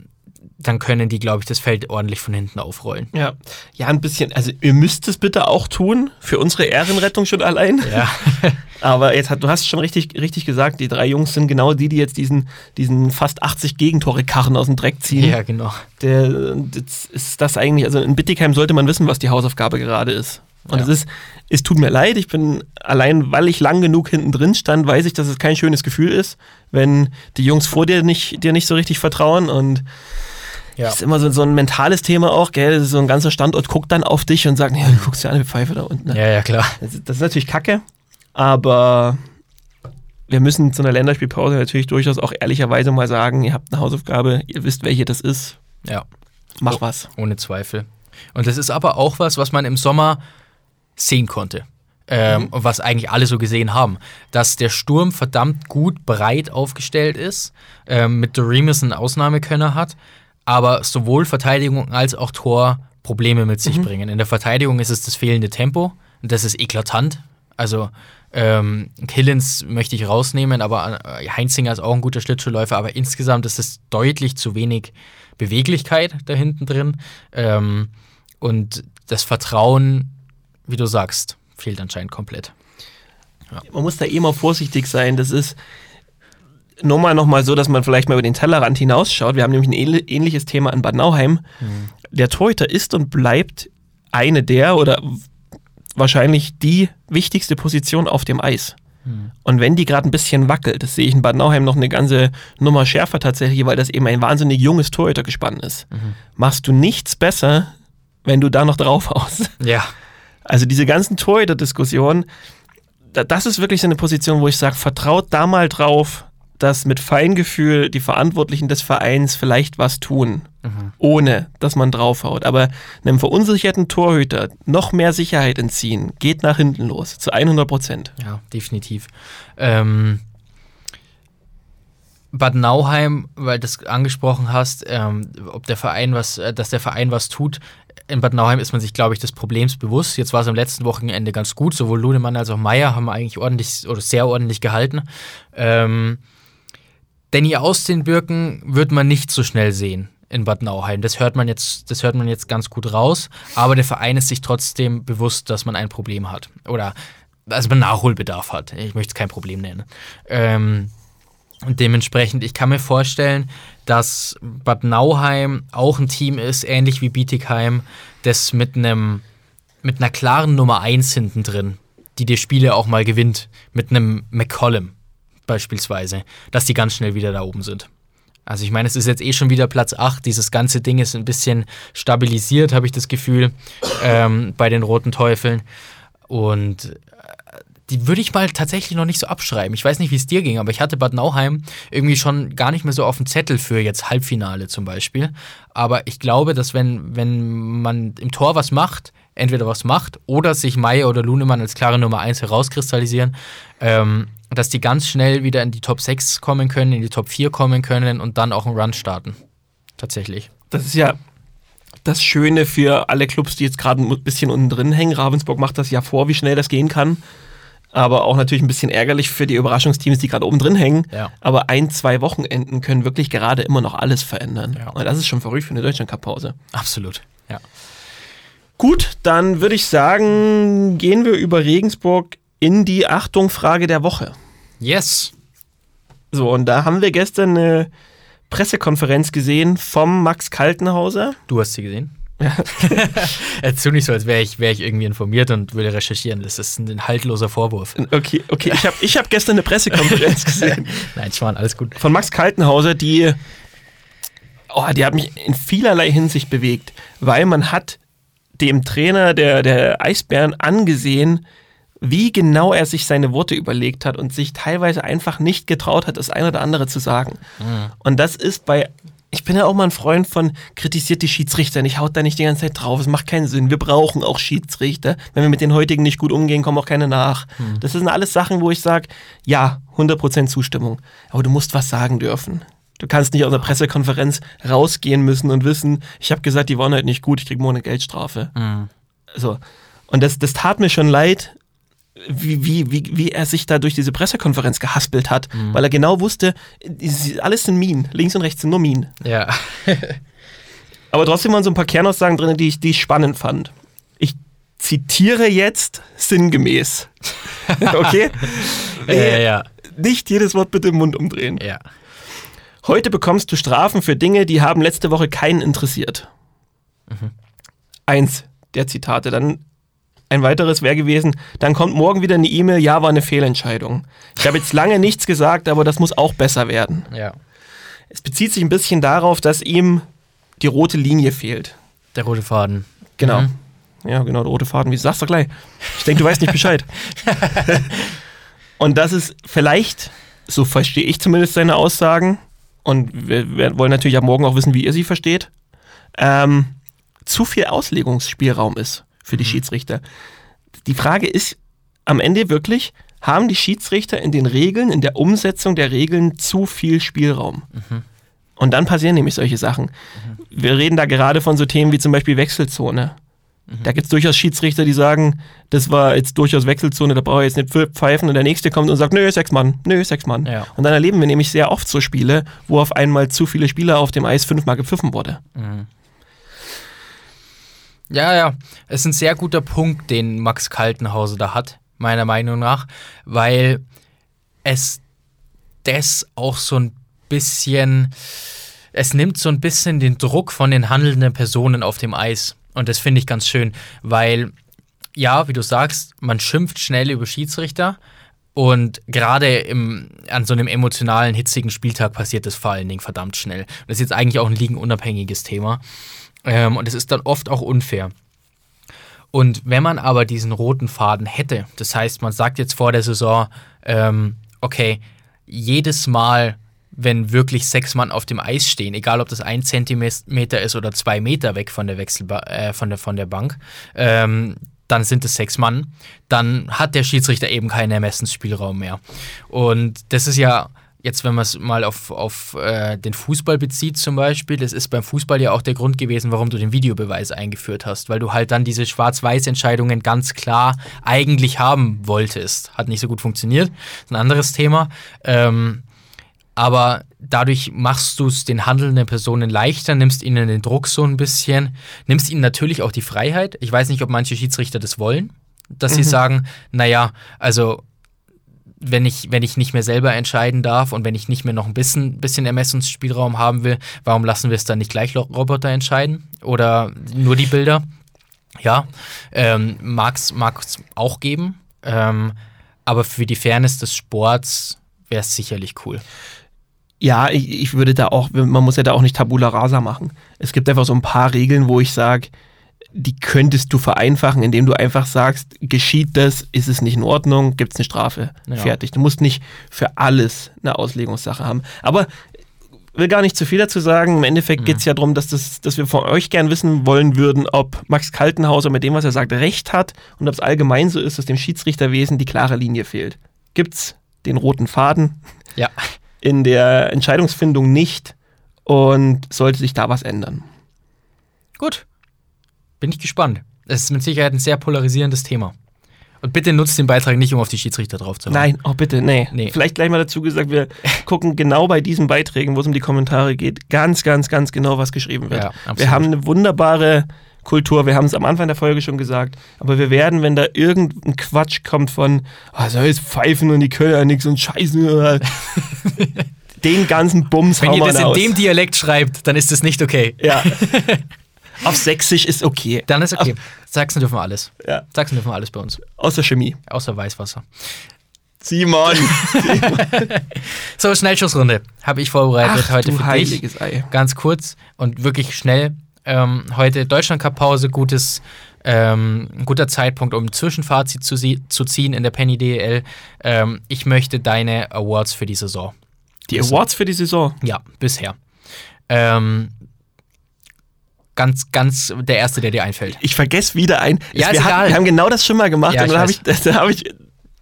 dann können die, glaube ich, das Feld ordentlich von hinten aufrollen. Ja. Ja, ein bisschen. Also, ihr müsst es bitte auch tun, für unsere Ehrenrettung schon allein. Ja, Aber jetzt hat, du hast schon richtig, richtig gesagt, die drei Jungs sind genau die, die jetzt diesen, diesen fast 80 Gegentore-Karren aus dem Dreck ziehen. ja genau. Der, das ist das eigentlich, also in Bittigheim sollte man wissen, was die Hausaufgabe gerade ist. Und Ja. es ist, es tut mir leid, ich bin allein, weil ich lang genug hinten drin stand, weiß ich, dass es kein schönes Gefühl ist, wenn die Jungs vor dir nicht, dir nicht so richtig vertrauen und Ja. das ist immer so, so ein mentales Thema auch, gell? So ein ganzer Standort guckt dann auf dich und sagt, ja, du guckst ja an, wie Pfeife da unten. ne? Ja, ja, klar. Das, ist- das ist natürlich kacke, aber wir müssen zu einer Länderspielpause natürlich durchaus auch ehrlicherweise mal sagen, ihr habt eine Hausaufgabe, ihr wisst, welche das ist, Ja. mach Oh. was. Ohne Zweifel. Und das ist aber auch was, was man im Sommer sehen konnte. Ähm, und was eigentlich alle so gesehen haben. Dass der Sturm verdammt gut breit aufgestellt ist, ähm, mit Doremus einen Ausnahmekönner hat, aber sowohl Verteidigung als auch Tor Probleme mit sich bringen. In der Verteidigung ist es das fehlende Tempo. Und das ist eklatant. Also ähm, Killens möchte ich rausnehmen, aber äh, Heinzinger ist auch ein guter Schlittschuhläufer, aber insgesamt ist es deutlich zu wenig Beweglichkeit da hinten drin. Ähm, und das Vertrauen, wie du sagst, fehlt anscheinend komplett. Man muss da eh mal vorsichtig sein. Das ist nur mal noch mal so, dass man vielleicht mal über den Tellerrand hinausschaut. Wir haben nämlich ein ähnli- ähnliches Thema in Bad Nauheim. Der Torhüter ist und bleibt eine der oder wahrscheinlich die wichtigste Position auf dem Eis. Und wenn die gerade ein bisschen wackelt, das sehe ich in Bad Nauheim noch eine ganze Nummer schärfer tatsächlich, weil das eben ein wahnsinnig junges Torhütergespann ist. Machst du nichts besser, wenn du da noch drauf haust. Ja, Also diese ganzen Torhüter-Diskussionen, da- das ist wirklich so eine Position, wo ich sage, vertraut da mal drauf, dass mit Feingefühl die Verantwortlichen des Vereins vielleicht was tun, ohne dass man draufhaut. Aber einem verunsicherten Torhüter noch mehr Sicherheit entziehen, geht nach hinten los, zu 100 Prozent. ja, definitiv. Ähm, Bad Nauheim, weil du das angesprochen hast, ähm, ob der Verein was, äh, dass der Verein was tut. In Bad Nauheim ist man sich, glaube ich, des Problems bewusst. Jetzt war es am letzten Wochenende ganz gut. Sowohl Ludemann als auch Meier haben eigentlich ordentlich oder sehr ordentlich gehalten. Ähm, Danny Austin-Birken wird man nicht so schnell sehen in Bad Nauheim. Das hört man jetzt, das hört man jetzt ganz gut raus. Aber der Verein ist sich trotzdem bewusst, dass man ein Problem hat. Oder also man Nachholbedarf hat. Ich möchte es kein Problem nennen. Ähm, und dementsprechend, ich kann mir vorstellen, dass Bad Nauheim auch ein Team ist, ähnlich wie Bietigheim, das mit einem mit einer klaren Nummer 1 hinten drin, die dir Spiele auch mal gewinnt, mit einem McCollum beispielsweise, dass die ganz schnell wieder da oben sind. Also ich meine, es ist jetzt eh schon wieder Platz 8. Dieses ganze Ding ist ein bisschen stabilisiert, habe ich das Gefühl, ähm, bei den Roten Teufeln. Und äh, die würde ich mal tatsächlich noch nicht so abschreiben. Ich weiß nicht, wie es dir ging, aber ich hatte Bad Nauheim irgendwie schon gar nicht mehr so auf dem Zettel für jetzt Halbfinale zum Beispiel. Aber ich glaube, dass wenn, wenn man im Tor was macht, entweder was macht oder sich Meier oder Lunemann als klare Nummer 1 herauskristallisieren, ähm, dass die ganz schnell wieder in die Top 6 kommen können, in die Top 4 kommen können und dann auch einen Run starten. Tatsächlich. Das ist ja das Schöne für alle Clubs, die jetzt gerade ein bisschen unten drin hängen. Ravensburg macht das ja vor, wie schnell das gehen kann. Aber auch natürlich ein bisschen ärgerlich für die Überraschungsteams, die gerade oben drin hängen. Ja. Aber ein, zwei Wochenenden können wirklich gerade immer noch alles verändern. Ja. Und das ist schon verrückt für eine Deutschland-Cup-Pause. Absolut. Ja. Gut, dann würde ich sagen, gehen wir über Regensburg in die Achtung Frage der Woche. Yes. So, und da haben wir gestern eine Pressekonferenz gesehen vom Max Kaltenhauser. Du hast sie gesehen? Jetzt tu nicht so, als wäre ich, wär ich irgendwie informiert und würde recherchieren. Das ist ein haltloser Vorwurf. Okay, okay, ich habe ich hab gestern eine Pressekonferenz gesehen Nein, Schwan, alles gut. von Max Kaltenhauser, die, oh, die hat mich in vielerlei Hinsicht bewegt, weil man hat dem Trainer der, der Eisbären angesehen, wie genau er sich seine Worte überlegt hat und sich teilweise einfach nicht getraut hat, das eine oder andere zu sagen. Und das ist bei, ich bin ja auch mal ein Freund von, kritisiert die Schiedsrichter nicht, haut da nicht die ganze Zeit drauf, es macht keinen Sinn. Wir brauchen auch Schiedsrichter. Wenn wir mit den heutigen nicht gut umgehen, kommen auch keine nach. Das sind alles Sachen, wo ich sage, ja, 100% Zustimmung. Aber du musst was sagen dürfen. Du kannst nicht aus einer Pressekonferenz rausgehen müssen und wissen, ich habe gesagt, die waren heute nicht gut, ich kriege morgen eine Geldstrafe. Mhm. So. Und das, das tat mir schon leid, wie, wie, wie, wie er sich da durch diese Pressekonferenz gehaspelt hat, weil er genau wusste, alles sind Minen, links und rechts sind nur Minen. Ja. Aber trotzdem waren so ein paar Kernaussagen drin, die ich, die ich spannend fand. Ich zitiere jetzt sinngemäß. okay? ja, ja. Nicht jedes Wort bitte im Mund umdrehen. Ja. Heute bekommst du Strafen für Dinge, die haben letzte Woche keinen interessiert. Eins der Zitate. Dann ein weiteres wäre gewesen, dann kommt morgen wieder eine E-Mail, ja, war eine Fehlentscheidung. Ich habe jetzt lange nichts gesagt, aber das muss auch besser werden. Ja. Es bezieht sich ein bisschen darauf, dass ihm die rote Linie fehlt. Der rote Faden. Genau. Mhm. Ja, genau, der rote Faden. Wie sagst du gleich? Ich denke, du weißt nicht Bescheid. und das ist vielleicht, so verstehe ich zumindest seine Aussagen, und wir, wollen natürlich ab morgen auch wissen, wie ihr sie versteht, ähm, zu viel Auslegungsspielraum ist für die Schiedsrichter. Die Frage ist am Ende wirklich, haben die Schiedsrichter in den Regeln, in der Umsetzung der Regeln zu viel Spielraum? Und dann passieren nämlich solche Sachen. Wir reden da gerade von so Themen wie zum Beispiel Wechselzone. Da gibt es durchaus Schiedsrichter, die sagen, das war jetzt durchaus Wechselzone, da brauche ich jetzt nicht pfeifen und der nächste kommt und sagt, nö, sechs Mann, nö, sechs Mann. Ja. Und dann erleben wir nämlich sehr oft so Spiele, wo auf einmal zu viele Spieler auf dem Eis fünfmal gepfiffen wurde. Ja, ja. Es ist ein sehr guter Punkt, den Max Kaltenhauser da hat, meiner Meinung nach, weil es das auch so ein bisschen, es nimmt so ein bisschen den Druck von den handelnden Personen auf dem Eis. Und das finde ich ganz schön, weil, ja, wie du sagst, man schimpft schnell über Schiedsrichter. Und gerade an so einem emotionalen, hitzigen Spieltag passiert das vor allen Dingen verdammt schnell. Und das ist jetzt eigentlich auch ein ligenunabhängiges Thema. Ähm, und es ist dann oft auch unfair. Und wenn man aber diesen roten Faden hätte, das heißt, man sagt jetzt vor der Saison, ähm, okay, jedes Mal, wenn wirklich sechs Mann auf dem Eis stehen, egal ob das ein Zentimeter ist oder zwei Meter weg von der Wechselba äh, von der von der Bank, ähm, dann sind es sechs Mann, dann hat der Schiedsrichter eben keinen Ermessensspielraum mehr. Und das ist ja jetzt, wenn man es mal auf, auf äh, den Fußball bezieht zum Beispiel, das ist beim Fußball ja auch der Grund gewesen, warum du den Videobeweis eingeführt hast, weil du halt dann diese Schwarz-Weiß-Entscheidungen ganz klar eigentlich haben wolltest. Hat nicht so gut funktioniert, ist ein anderes Thema. Ähm, aber dadurch machst du es den handelnden Personen leichter, nimmst ihnen den Druck so ein bisschen, nimmst ihnen natürlich auch die Freiheit. Ich weiß nicht, ob manche Schiedsrichter das wollen, dass sie sagen, naja, also wenn ich, wenn ich nicht mehr selber entscheiden darf und wenn ich nicht mehr noch ein bisschen, bisschen Ermessungsspielraum haben will, warum lassen wir es dann nicht gleich Roboter entscheiden oder nur die Bilder? Ja, ähm, mag es auch geben. Ähm, aber für die Fairness des Sports wäre es sicherlich cool. Ja, ich, ich würde da auch, man muss ja da auch nicht Tabula Rasa machen. Es gibt einfach so ein paar Regeln, wo ich sage, die könntest du vereinfachen, indem du einfach sagst, geschieht das, ist es nicht in Ordnung, gibt es eine Strafe. Ja. Fertig. Du musst nicht für alles eine Auslegungssache haben. Aber will gar nicht zu viel dazu sagen. Im Endeffekt mhm. geht es ja darum, dass, das, dass wir von euch gern wissen wollen würden, ob Max Kaltenhauser mit dem, was er sagt, recht hat und ob es allgemein so ist, dass dem Schiedsrichterwesen die klare Linie fehlt. Gibt es den roten Faden ja. in der Entscheidungsfindung nicht und sollte sich da was ändern? Gut. Bin ich gespannt. Es ist mit Sicherheit ein sehr polarisierendes Thema. Und bitte nutzt den Beitrag nicht, um auf die Schiedsrichter drauf zu Nein, oh bitte, nee. nee. Vielleicht gleich mal dazu gesagt, wir gucken genau bei diesen Beiträgen, wo es um die Kommentare geht, ganz, ganz, ganz genau, was geschrieben wird. Ja, wir haben eine wunderbare Kultur, wir haben es am Anfang der Folge schon gesagt, aber wir werden, wenn da irgendein Quatsch kommt von, oh, soll jetzt pfeifen und die können ja nichts und scheißen, den ganzen Bums Wenn ihr das in aus. dem Dialekt schreibt, dann ist das nicht okay. Ja. Auf Sächsisch ist okay. Dann ist okay. Auf Sachsen dürfen wir alles. Ja. Sachsen dürfen wir alles bei uns. Außer Chemie. Außer Weißwasser. Simon. Simon. so, Schnellschussrunde habe ich vorbereitet Ach, heute für dich. Ei. Ganz kurz und wirklich schnell. Ähm, heute Deutschland-Cup-Pause, gutes, ähm, guter Zeitpunkt, um ein Zwischenfazit zu, zu ziehen in der Penny DL. Ähm, ich möchte deine Awards für die Saison. Die Awards für die Saison? Ja, bisher. Ähm, ganz, ganz der erste, der dir einfällt. Ich vergesse wieder ein. Ja, wir, haben, wir haben genau das schon mal gemacht ja, und dann habe ich, hab ich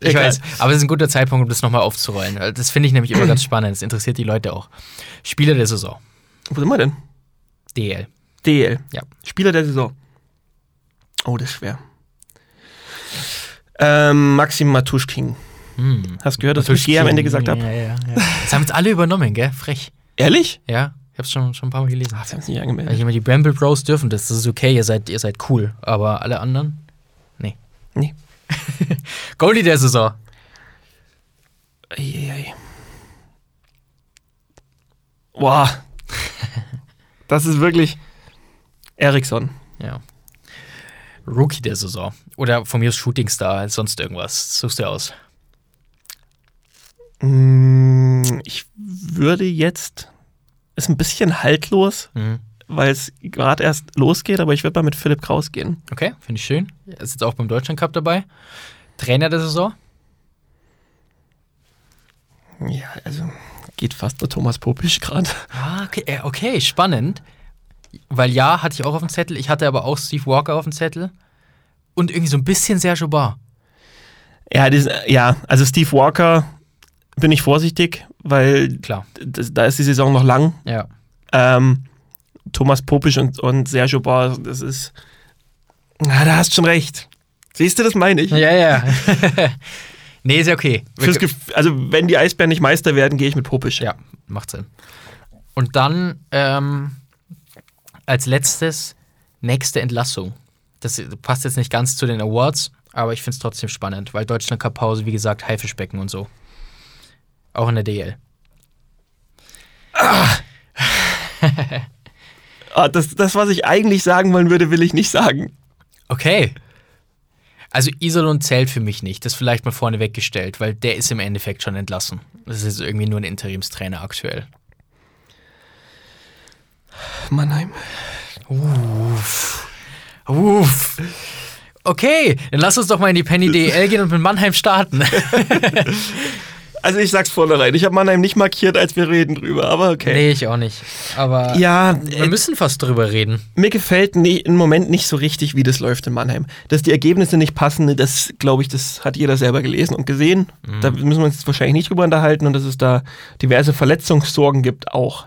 ich weiß, aber es ist ein guter Zeitpunkt, um das nochmal aufzurollen. Das finde ich nämlich immer ganz spannend. Das interessiert die Leute auch. Spieler der Saison. Wo sind wir denn? DL. DL. Ja. Spieler der Saison. Oh, das ist schwer. Ähm, Maxim Matuschkin. Hm. Hast du gehört, dass ich am Ende gesagt habe? Ja, ja, ja. Das haben jetzt alle übernommen, gell? Frech. Ehrlich? Ja. Ich hab's schon, schon ein paar Mal gelesen. Ach, sie haben es nicht angemeldet. Also ich meine, die Bramble Bros dürfen das, das ist okay, ihr seid, ihr seid cool. Aber alle anderen? Nee. Nee. Goalie der Saison. Eieiei. Boah. das ist wirklich Ericsson. Ja. Rookie der Saison. Oder von mir ist Shootingstar, sonst irgendwas. Suchst du aus? Mm, ich würde jetzt ist ein bisschen haltlos, mhm. weil es gerade erst losgeht, aber ich würde mal mit Philipp Kraus gehen. Okay, finde ich schön. Er ist jetzt auch beim Deutschland Cup dabei. Trainer der Saison? Ja, also geht fast nur Thomas Popisch gerade. Ah, okay, äh, okay, spannend. Weil ja, hatte ich auch auf dem Zettel. Ich hatte aber auch Steve Walker auf dem Zettel. Und irgendwie so ein bisschen Sergio Bar. Ja, ja, also Steve Walker bin ich vorsichtig, weil Klar. da ist die Saison noch lang. Ja. Ähm, Thomas Popisch und, und Sergio Bar, das ist. Na, da hast schon recht. Siehst du, das meine ich. Ja, ja. nee, ist ja okay. also, wenn die Eisbären nicht Meister werden, gehe ich mit Popisch. Ja, macht Sinn. Und dann ähm, als letztes nächste Entlassung. Das passt jetzt nicht ganz zu den Awards, aber ich finde es trotzdem spannend, weil Deutschland Cup Pause, wie gesagt, Haifischbecken und so. Auch in der DL. Ah. ah, das, das, was ich eigentlich sagen wollen würde, will ich nicht sagen. Okay. Also Isolon zählt für mich nicht. Das vielleicht mal vorne weggestellt, weil der ist im Endeffekt schon entlassen. Das ist irgendwie nur ein Interimstrainer aktuell. Mannheim. Uff. Uff. Okay, dann lass uns doch mal in die Penny DL gehen und mit Mannheim starten. Also ich sag's vornherein, ich habe Mannheim nicht markiert, als wir reden drüber, aber okay. Nee, ich auch nicht. Aber ja, wir äh, müssen fast drüber reden. Mir gefällt nie, im Moment nicht so richtig, wie das läuft in Mannheim. Dass die Ergebnisse nicht passen, das glaube ich, das hat jeder selber gelesen und gesehen. Mhm. Da müssen wir uns wahrscheinlich nicht drüber unterhalten und dass es da diverse Verletzungssorgen gibt auch.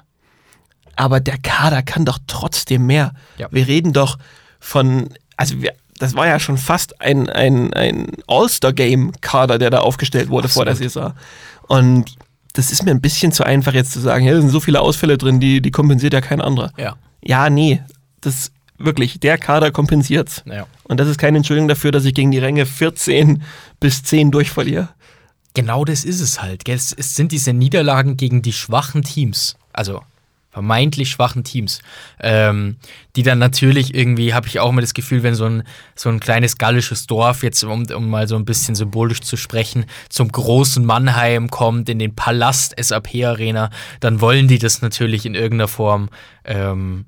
Aber der Kader kann doch trotzdem mehr. Ja. Wir reden doch von, also wir, das war ja schon fast ein, ein, ein All-Star-Game-Kader, der da aufgestellt wurde Absolut. vor der Saison. Und das ist mir ein bisschen zu einfach jetzt zu sagen, ja, da sind so viele Ausfälle drin, die, die kompensiert ja kein anderer. Ja. Ja, nee, das wirklich, der Kader kompensiert. Ja. Und das ist keine Entschuldigung dafür, dass ich gegen die Ränge 14 bis 10 durchverliere. Genau das ist es halt. Es sind diese Niederlagen gegen die schwachen Teams. Also vermeintlich schwachen Teams, ähm, die dann natürlich irgendwie, habe ich auch immer das Gefühl, wenn so ein, so ein kleines gallisches Dorf, jetzt um, um mal so ein bisschen symbolisch zu sprechen, zum großen Mannheim kommt, in den Palast SAP Arena, dann wollen die das natürlich in irgendeiner Form ähm,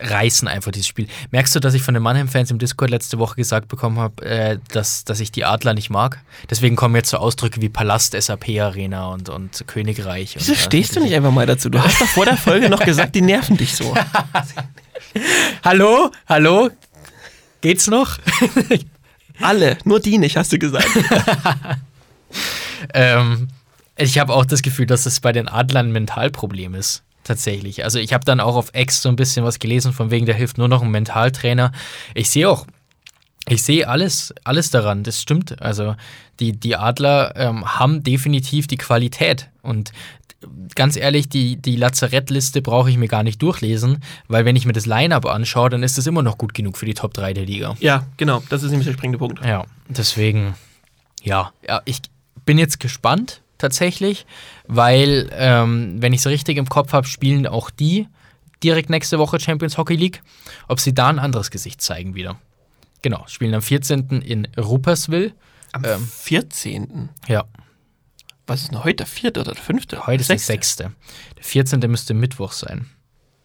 reißen einfach dieses Spiel. Merkst du, dass ich von den Mannheim-Fans im Discord letzte Woche gesagt bekommen habe, äh, dass, dass ich die Adler nicht mag? Deswegen kommen jetzt so Ausdrücke wie Palast, SAP-Arena und, und Königreich. Wieso und, stehst du nicht einfach mal dazu? Du hast doch vor der Folge noch gesagt, die nerven dich so. hallo? Hallo? Geht's noch? Alle, nur die nicht, hast du gesagt. ähm, ich habe auch das Gefühl, dass es bei den Adlern ein Mentalproblem ist tatsächlich. Also ich habe dann auch auf X so ein bisschen was gelesen, von wegen, der hilft nur noch ein Mentaltrainer. Ich sehe auch, ich sehe alles, alles daran, das stimmt. Also die, die Adler ähm, haben definitiv die Qualität und ganz ehrlich, die, die Lazarettliste brauche ich mir gar nicht durchlesen, weil wenn ich mir das Line-Up anschaue, dann ist das immer noch gut genug für die Top 3 der Liga. Ja, genau, das ist nämlich der springende Punkt. Ja, deswegen, ja, ja ich bin jetzt gespannt, tatsächlich, weil, ähm, wenn ich es richtig im Kopf habe, spielen auch die direkt nächste Woche Champions Hockey League. Ob sie da ein anderes Gesicht zeigen wieder. Genau, spielen am 14. in Rupperswil. Am ähm, 14. Ja. Was ist denn heute? Der 4. oder der 5.? Heute ist der 6. Der 14. müsste Mittwoch sein.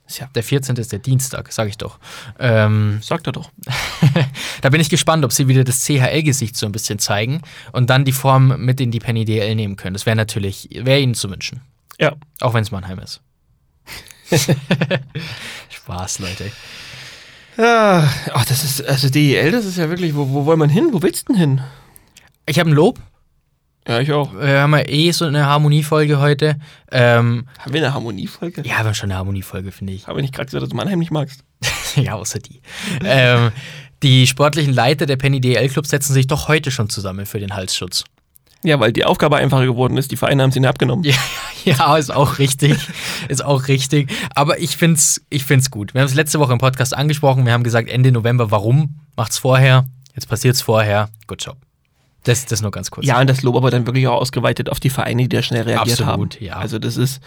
Ja. Der 14. ist der Dienstag, sage ich doch. Ähm, Sagt er doch. da bin ich gespannt, ob sie wieder das CHL-Gesicht so ein bisschen zeigen und dann die Form mit in die Penny DL nehmen können. Das wäre natürlich, wäre ihnen zu wünschen. Ja. Auch wenn es Mannheim ist. Spaß, Leute. Ja, ach, das ist, also DEL, das ist ja wirklich, wo, wo wollen wir hin? Wo willst du denn hin? Ich habe ein Lob ja, ich auch. Wir haben ja eh so eine Harmoniefolge heute. Ähm, haben wir eine Harmoniefolge? Ja, wir haben schon eine Harmoniefolge, finde ich. Habe ich nicht gerade gesagt, dass du Mannheim nicht magst? ja, außer die. ähm, die sportlichen Leiter der Penny DL-Clubs setzen sich doch heute schon zusammen für den Halsschutz. Ja, weil die Aufgabe einfacher geworden ist. Die Vereine haben sie ihnen abgenommen. Ja, ja, ist auch richtig. ist auch richtig. Aber ich finde es ich find's gut. Wir haben es letzte Woche im Podcast angesprochen. Wir haben gesagt, Ende November, warum? Macht's vorher. Jetzt passiert es vorher. Good job. Das, das nur ganz kurz. Ja, und das Lob aber dann wirklich auch ausgeweitet auf die Vereine, die da schnell reagiert Absolut, haben. Ja. Also das ist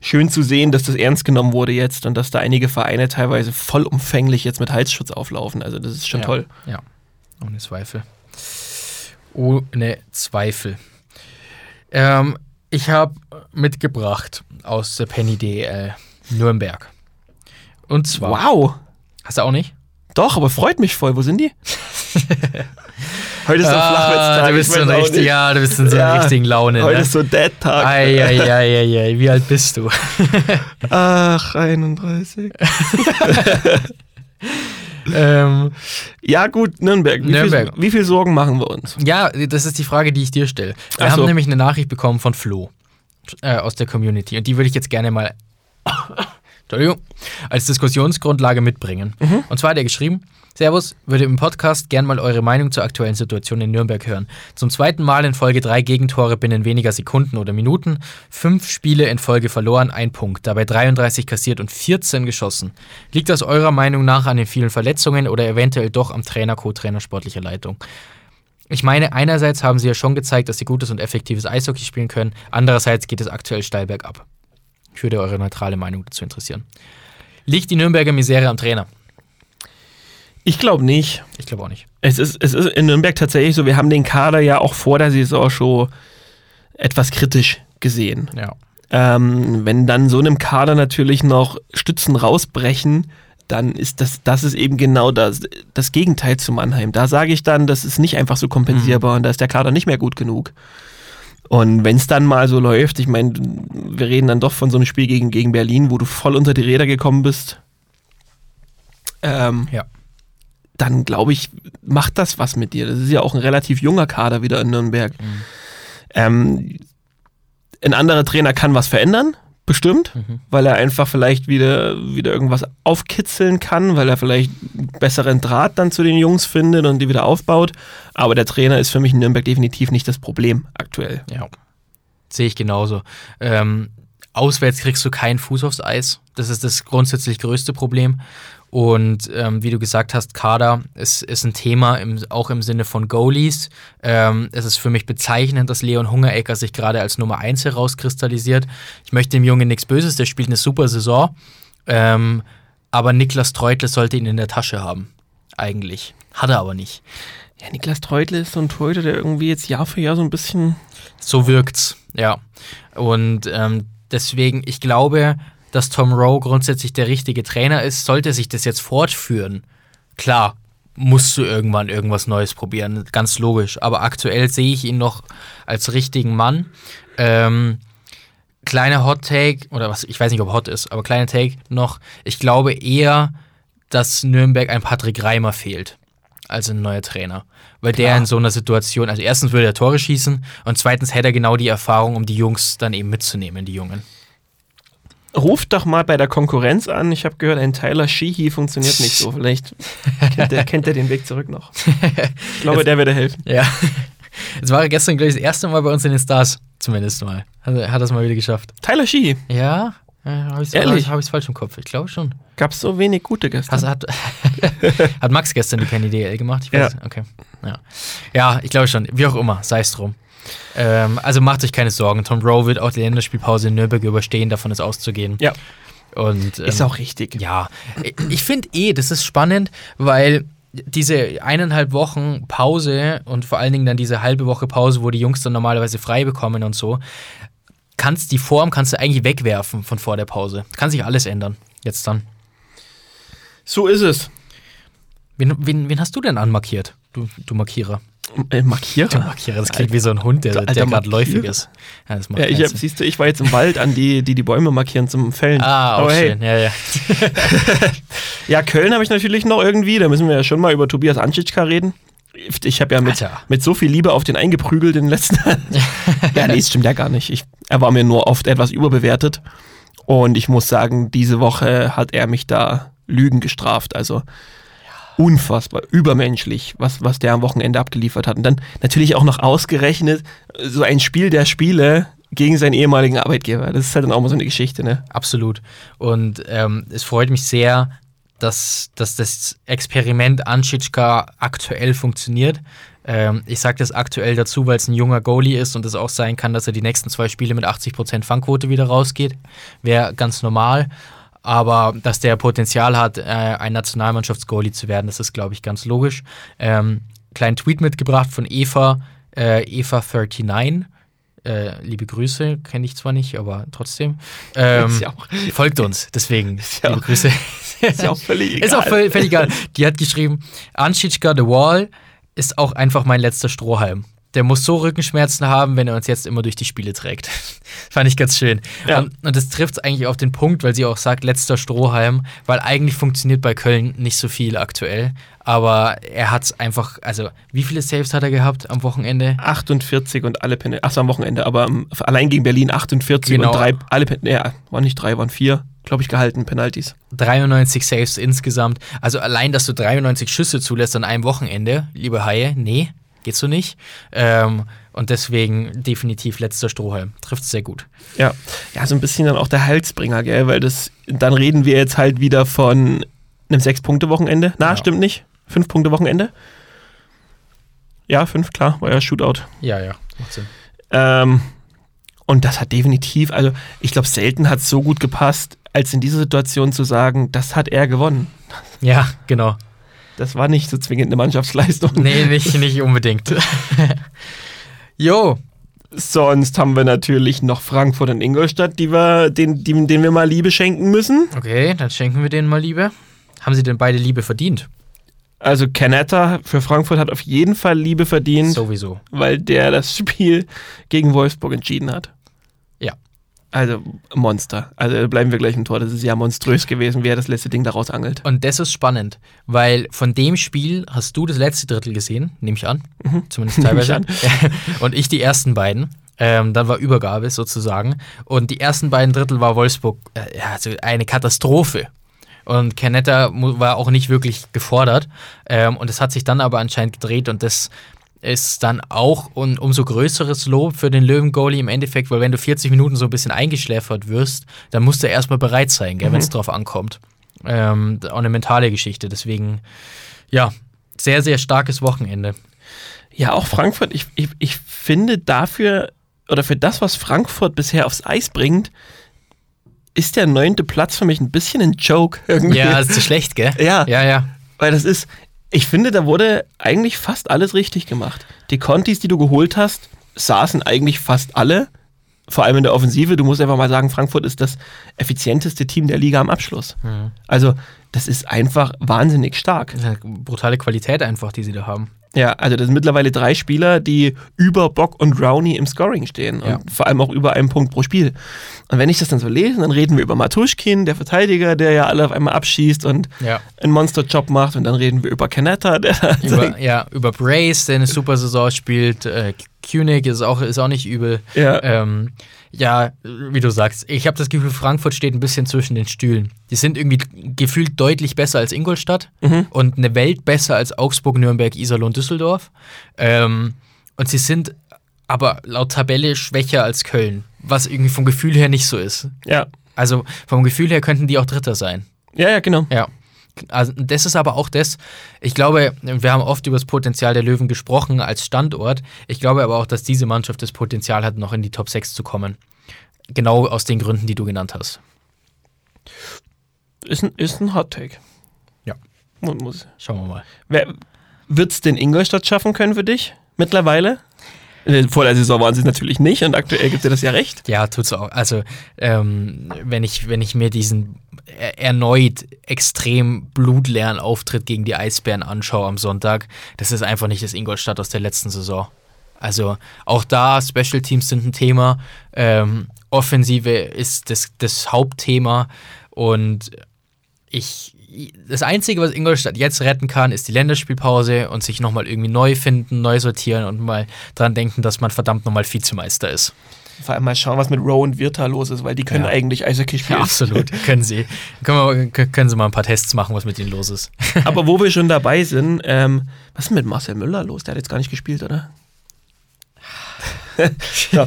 schön zu sehen, dass das ernst genommen wurde jetzt und dass da einige Vereine teilweise vollumfänglich jetzt mit Halsschutz auflaufen. Also das ist schon ja, toll. Ja, ohne Zweifel. Ohne Zweifel. Ähm, ich habe mitgebracht aus der Penny DL Nürnberg. Und zwar. Wow! Hast du auch nicht? Doch, aber freut mich voll. Wo sind die? Heute ist so ah, Flachwitztag. Du bist so richtig, ja, du bist in so einer ja, richtigen Laune. Heute ne? ist so Dead-Tag. Eieieiei, wie alt bist du? Ach, 31. ähm, ja, gut, Nürnberg. Wie, Nürnberg. Viel, wie viel Sorgen machen wir uns? Ja, das ist die Frage, die ich dir stelle. Wir Ach haben so. nämlich eine Nachricht bekommen von Flo äh, aus der Community und die würde ich jetzt gerne mal Entschuldigung, als Diskussionsgrundlage mitbringen. Mhm. Und zwar hat er geschrieben, Servus, würde im Podcast gern mal eure Meinung zur aktuellen Situation in Nürnberg hören. Zum zweiten Mal in Folge drei Gegentore binnen weniger Sekunden oder Minuten, fünf Spiele in Folge verloren, ein Punkt, dabei 33 kassiert und 14 geschossen. Liegt das eurer Meinung nach an den vielen Verletzungen oder eventuell doch am Trainer, Co-Trainer, sportlicher Leitung? Ich meine, einerseits haben sie ja schon gezeigt, dass sie gutes und effektives Eishockey spielen können, andererseits geht es aktuell steil bergab. Ich würde eure neutrale Meinung dazu interessieren. Liegt die Nürnberger Misere am Trainer? Ich glaube nicht. Ich glaube auch nicht. Es ist, es ist in Nürnberg tatsächlich so, wir haben den Kader ja auch vor der Saison schon etwas kritisch gesehen. Ja. Ähm, wenn dann so einem Kader natürlich noch Stützen rausbrechen, dann ist das, das ist eben genau das, das Gegenteil zu Mannheim. Da sage ich dann, das ist nicht einfach so kompensierbar mhm. und da ist der Kader nicht mehr gut genug. Und wenn es dann mal so läuft, ich meine, wir reden dann doch von so einem Spiel gegen, gegen Berlin, wo du voll unter die Räder gekommen bist. Ähm, ja dann glaube ich, macht das was mit dir. Das ist ja auch ein relativ junger Kader wieder in Nürnberg. Mhm. Ähm, ein anderer Trainer kann was verändern, bestimmt, mhm. weil er einfach vielleicht wieder, wieder irgendwas aufkitzeln kann, weil er vielleicht besseren Draht dann zu den Jungs findet und die wieder aufbaut. Aber der Trainer ist für mich in Nürnberg definitiv nicht das Problem aktuell. Ja, sehe ich genauso. Ähm, auswärts kriegst du keinen Fuß aufs Eis. Das ist das grundsätzlich größte Problem. Und ähm, wie du gesagt hast, Kader ist, ist ein Thema, im, auch im Sinne von Goalies. Ähm, es ist für mich bezeichnend, dass Leon Hungerecker sich gerade als Nummer 1 herauskristallisiert. Ich möchte dem Jungen nichts Böses, der spielt eine super Saison. Ähm, aber Niklas Treutle sollte ihn in der Tasche haben. Eigentlich. Hat er aber nicht. Ja, Niklas Treutle ist so ein Torhüter, der irgendwie jetzt Jahr für Jahr so ein bisschen. So wirkt's, ja. Und ähm, deswegen, ich glaube, dass Tom Rowe grundsätzlich der richtige Trainer ist. Sollte sich das jetzt fortführen, klar, musst du irgendwann irgendwas Neues probieren, ganz logisch. Aber aktuell sehe ich ihn noch als richtigen Mann. Ähm, kleiner Hot Take, oder was, ich weiß nicht, ob hot ist, aber kleiner Take noch. Ich glaube eher, dass Nürnberg ein Patrick Reimer fehlt als ein neuer Trainer. Weil Klar. der in so einer Situation, also erstens würde er Tore schießen und zweitens hätte er genau die Erfahrung, um die Jungs dann eben mitzunehmen, die Jungen. Ruft doch mal bei der Konkurrenz an. Ich habe gehört, ein Tyler Sheehy funktioniert nicht so. Vielleicht kennt er, kennt er den Weg zurück noch. Ich glaube, Jetzt, der würde helfen. Ja. Es war gestern, glaube ich, das erste Mal bei uns in den Stars, zumindest mal. Hat, hat das mal wieder geschafft. Tyler Sheehy? Ja, ja habe ich es hab falsch im Kopf. Ich glaube schon. Gab es so wenig gute gestern? Also hat, hat Max gestern die Penny DL gemacht? Ich weiß, ja. Okay. Ja. ja, ich glaube schon. Wie auch immer, sei es drum. Ähm, also macht euch keine Sorgen. Tom Rowe wird auch die Länderspielpause in Nürnberg überstehen, davon ist auszugehen. Ja. Und, ähm, ist auch richtig. Ja. Ich finde eh, das ist spannend, weil diese eineinhalb Wochen Pause und vor allen Dingen dann diese halbe Woche Pause, wo die Jungs dann normalerweise frei bekommen und so, kannst die Form kannst du eigentlich wegwerfen von vor der Pause. Kann sich alles ändern. Jetzt dann. So ist es. Wen, wen, wen hast du denn anmarkiert, du, du Markierer? Äh, Markierer? Markierer, das klingt Alter. wie so ein Hund, der, der gerade läufig ist. Ja, ja ich hab, siehst du, ich war jetzt im Wald an die, die die Bäume markieren zum Fällen. Ah, auch Aber schön, ja, ja. ja, Köln habe ich natürlich noch irgendwie, da müssen wir ja schon mal über Tobias Anschitschka reden. Ich habe ja mit, mit so viel Liebe auf den eingeprügelt in den letzten Ja, nee, das stimmt ja gar nicht. Ich, er war mir nur oft etwas überbewertet. Und ich muss sagen, diese Woche hat er mich da Lügen gestraft. Also unfassbar, übermenschlich, was, was der am Wochenende abgeliefert hat. Und dann natürlich auch noch ausgerechnet so ein Spiel der Spiele gegen seinen ehemaligen Arbeitgeber. Das ist halt dann auch mal so eine Geschichte, ne? Absolut. Und ähm, es freut mich sehr, dass, dass das Experiment Anschitschka aktuell funktioniert. Ähm, ich sage das aktuell dazu, weil es ein junger Goalie ist und es auch sein kann, dass er die nächsten zwei Spiele mit 80% Fangquote wieder rausgeht. Wäre ganz normal. Aber dass der Potenzial hat, äh, ein Nationalmannschaftsgoalie zu werden, das ist, glaube ich, ganz logisch. Ähm, kleinen Tweet mitgebracht von Eva, äh, Eva39. Äh, liebe Grüße, kenne ich zwar nicht, aber trotzdem. Ähm, ja folgt uns, deswegen. Ja liebe Grüße. Ist ja auch völlig egal. Ist auch völlig, völlig egal. Die hat geschrieben: Anschitschka The Wall ist auch einfach mein letzter Strohhalm der muss so Rückenschmerzen haben, wenn er uns jetzt immer durch die Spiele trägt. Fand ich ganz schön. Ja. Und, und das trifft es eigentlich auf den Punkt, weil sie auch sagt, letzter Strohhalm, weil eigentlich funktioniert bei Köln nicht so viel aktuell. Aber er hat es einfach, also wie viele Saves hat er gehabt am Wochenende? 48 und alle Penalties, achso am Wochenende, aber um, allein gegen Berlin 48 genau. und drei, alle Penalties, ja, waren nicht drei, waren vier glaube ich, gehalten, Penalties. 93 Saves insgesamt. Also allein, dass du 93 Schüsse zulässt an einem Wochenende, liebe Haie, nee, geht so nicht. Ähm, und deswegen definitiv letzter Strohhalm. Trifft sehr gut. Ja. ja, so ein bisschen dann auch der Halsbringer, gell? Weil das, dann reden wir jetzt halt wieder von einem Sechs-Punkte-Wochenende. Na, ja. stimmt nicht. Fünf-Punkte-Wochenende. Ja, fünf, klar, war ja Shootout. Ja, ja, macht Sinn. Ähm, und das hat definitiv, also ich glaube, selten hat es so gut gepasst, als in dieser Situation zu sagen, das hat er gewonnen. Ja, genau. Das war nicht so zwingend eine Mannschaftsleistung. Nee, nicht, nicht unbedingt. jo. Sonst haben wir natürlich noch Frankfurt und Ingolstadt, die wir, den, denen wir mal Liebe schenken müssen. Okay, dann schenken wir denen mal Liebe. Haben sie denn beide Liebe verdient? Also Canetta für Frankfurt hat auf jeden Fall Liebe verdient. Sowieso. Weil der das Spiel gegen Wolfsburg entschieden hat. Also Monster. Also bleiben wir gleich im Tor. Das ist ja monströs gewesen, wie er das letzte Ding daraus angelt. Und das ist spannend, weil von dem Spiel hast du das letzte Drittel gesehen, nehme ich an. Mhm. Zumindest teilweise. Ich und ich die ersten beiden. Ähm, dann war Übergabe sozusagen. Und die ersten beiden Drittel war Wolfsburg äh, also eine Katastrophe. Und Canetta war auch nicht wirklich gefordert. Ähm, und es hat sich dann aber anscheinend gedreht und das ist dann auch ein umso größeres Lob für den Löwen-Goalie im Endeffekt, weil wenn du 40 Minuten so ein bisschen eingeschläfert wirst, dann musst du erstmal bereit sein, mhm. wenn es drauf ankommt. Ähm, auch eine mentale Geschichte. Deswegen, ja, sehr, sehr starkes Wochenende. Ja, auch Frankfurt, ich, ich, ich finde dafür, oder für das, was Frankfurt bisher aufs Eis bringt, ist der neunte Platz für mich ein bisschen ein Joke irgendwie. Ja, ist zu schlecht, gell? Ja. Ja, ja. Weil das ist, ich finde, da wurde eigentlich fast alles richtig gemacht. Die Contis, die du geholt hast, saßen eigentlich fast alle. Vor allem in der Offensive. Du musst einfach mal sagen, Frankfurt ist das effizienteste Team der Liga am Abschluss. Also, das ist einfach wahnsinnig stark. Eine brutale Qualität einfach, die sie da haben. Ja, also das sind mittlerweile drei Spieler, die über Bock und Rowney im Scoring stehen Ja. und vor allem auch über einen Punkt pro Spiel. Und wenn ich das dann so lese, dann reden wir über Matuschkin, der Verteidiger, der ja alle auf einmal abschießt und Ja. einen Monsterjob macht und dann reden wir über Canetta, der Über, ja, über Brace, der eine super Saison spielt. Äh, Kunig ist auch, ist auch nicht übel. Ja. Ähm, ja, wie du sagst, ich habe das Gefühl, Frankfurt steht ein bisschen zwischen den Stühlen. Die sind irgendwie gefühlt deutlich besser als Ingolstadt und eine Welt besser als Augsburg, Nürnberg, Iserlohn, Düsseldorf. Ähm, und sie sind aber laut Tabelle schwächer als Köln, was irgendwie vom Gefühl her nicht so ist. ja. Also vom Gefühl her könnten die auch Dritter sein. ja, ja, genau. Ja. Also das ist aber auch das, ich glaube, wir haben oft über das Potenzial der Löwen gesprochen als Standort. Ich glaube aber auch, dass diese Mannschaft das Potenzial hat, noch in die Top 6 zu kommen. Genau aus den Gründen, die du genannt hast. Ist ein, ist ein Hot Take. Ja. Muss, muss. Schauen wir mal. Wer wird es den Ingolstadt schaffen können für dich mittlerweile? Vor der Saison waren sie es natürlich nicht und aktuell gibt dir das ja recht. Ja, tut's auch. Also, ähm, wenn, ich, wenn ich mir diesen er erneut extrem blutleeren Auftritt gegen die Eisbären anschaue am Sonntag, das ist einfach nicht das Ingolstadt aus der letzten Saison. Also auch da, Special Teams sind ein Thema. Ähm, Offensive ist das, das Hauptthema. Und ich, das Einzige, was Ingolstadt jetzt retten kann, ist die Länderspielpause und sich nochmal irgendwie neu finden, neu sortieren und mal dran denken, dass man verdammt nochmal Vizemeister ist. Vor allem mal schauen, was mit Rowe und Wirta los ist, weil die können Ja. eigentlich Eishockey Ja, spielen. absolut. können sie. Können, wir, können sie mal ein paar Tests machen, was mit ihnen los ist. Aber wo wir schon dabei sind, ähm, was ist mit Marcel Müller los? Der hat jetzt gar nicht gespielt, oder? ja,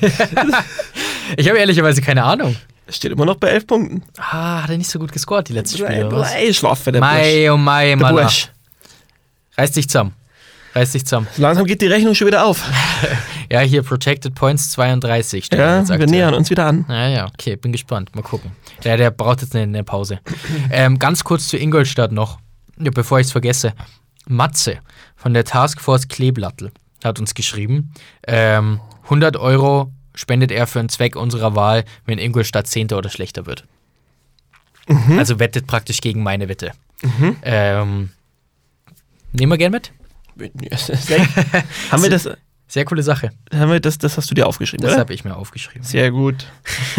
Ich habe ehrlicherweise keine Ahnung. Steht immer noch bei elf Punkten. Ah, hat er nicht so gut gescored, die letzten Spiele. oder was? Blei, Schlaf für der. Mai, oh Mai, Der Mann. Reiß dich zusammen. Reiß dich zusammen. Langsam geht die Rechnung schon wieder auf. Ja, hier Protected Points 32. steht Ja, wir nähern uns wieder an. Ja, ja, okay, bin gespannt. Mal gucken. Der, der braucht jetzt eine, eine Pause. ähm, ganz kurz zu Ingolstadt noch, ja, bevor ich es vergesse. Matze von der Taskforce Kleeblattel hat uns geschrieben, ähm, 100 Euro spendet er für einen Zweck unserer Wahl, wenn Ingolstadt Zehnter oder schlechter wird. Also wettet praktisch gegen meine Wette. Ähm, nehmen wir gern mit. Sehr- haben wir das, Sehr coole Sache. haben wir das, das hast du dir aufgeschrieben, Das habe ich mir aufgeschrieben. Sehr gut.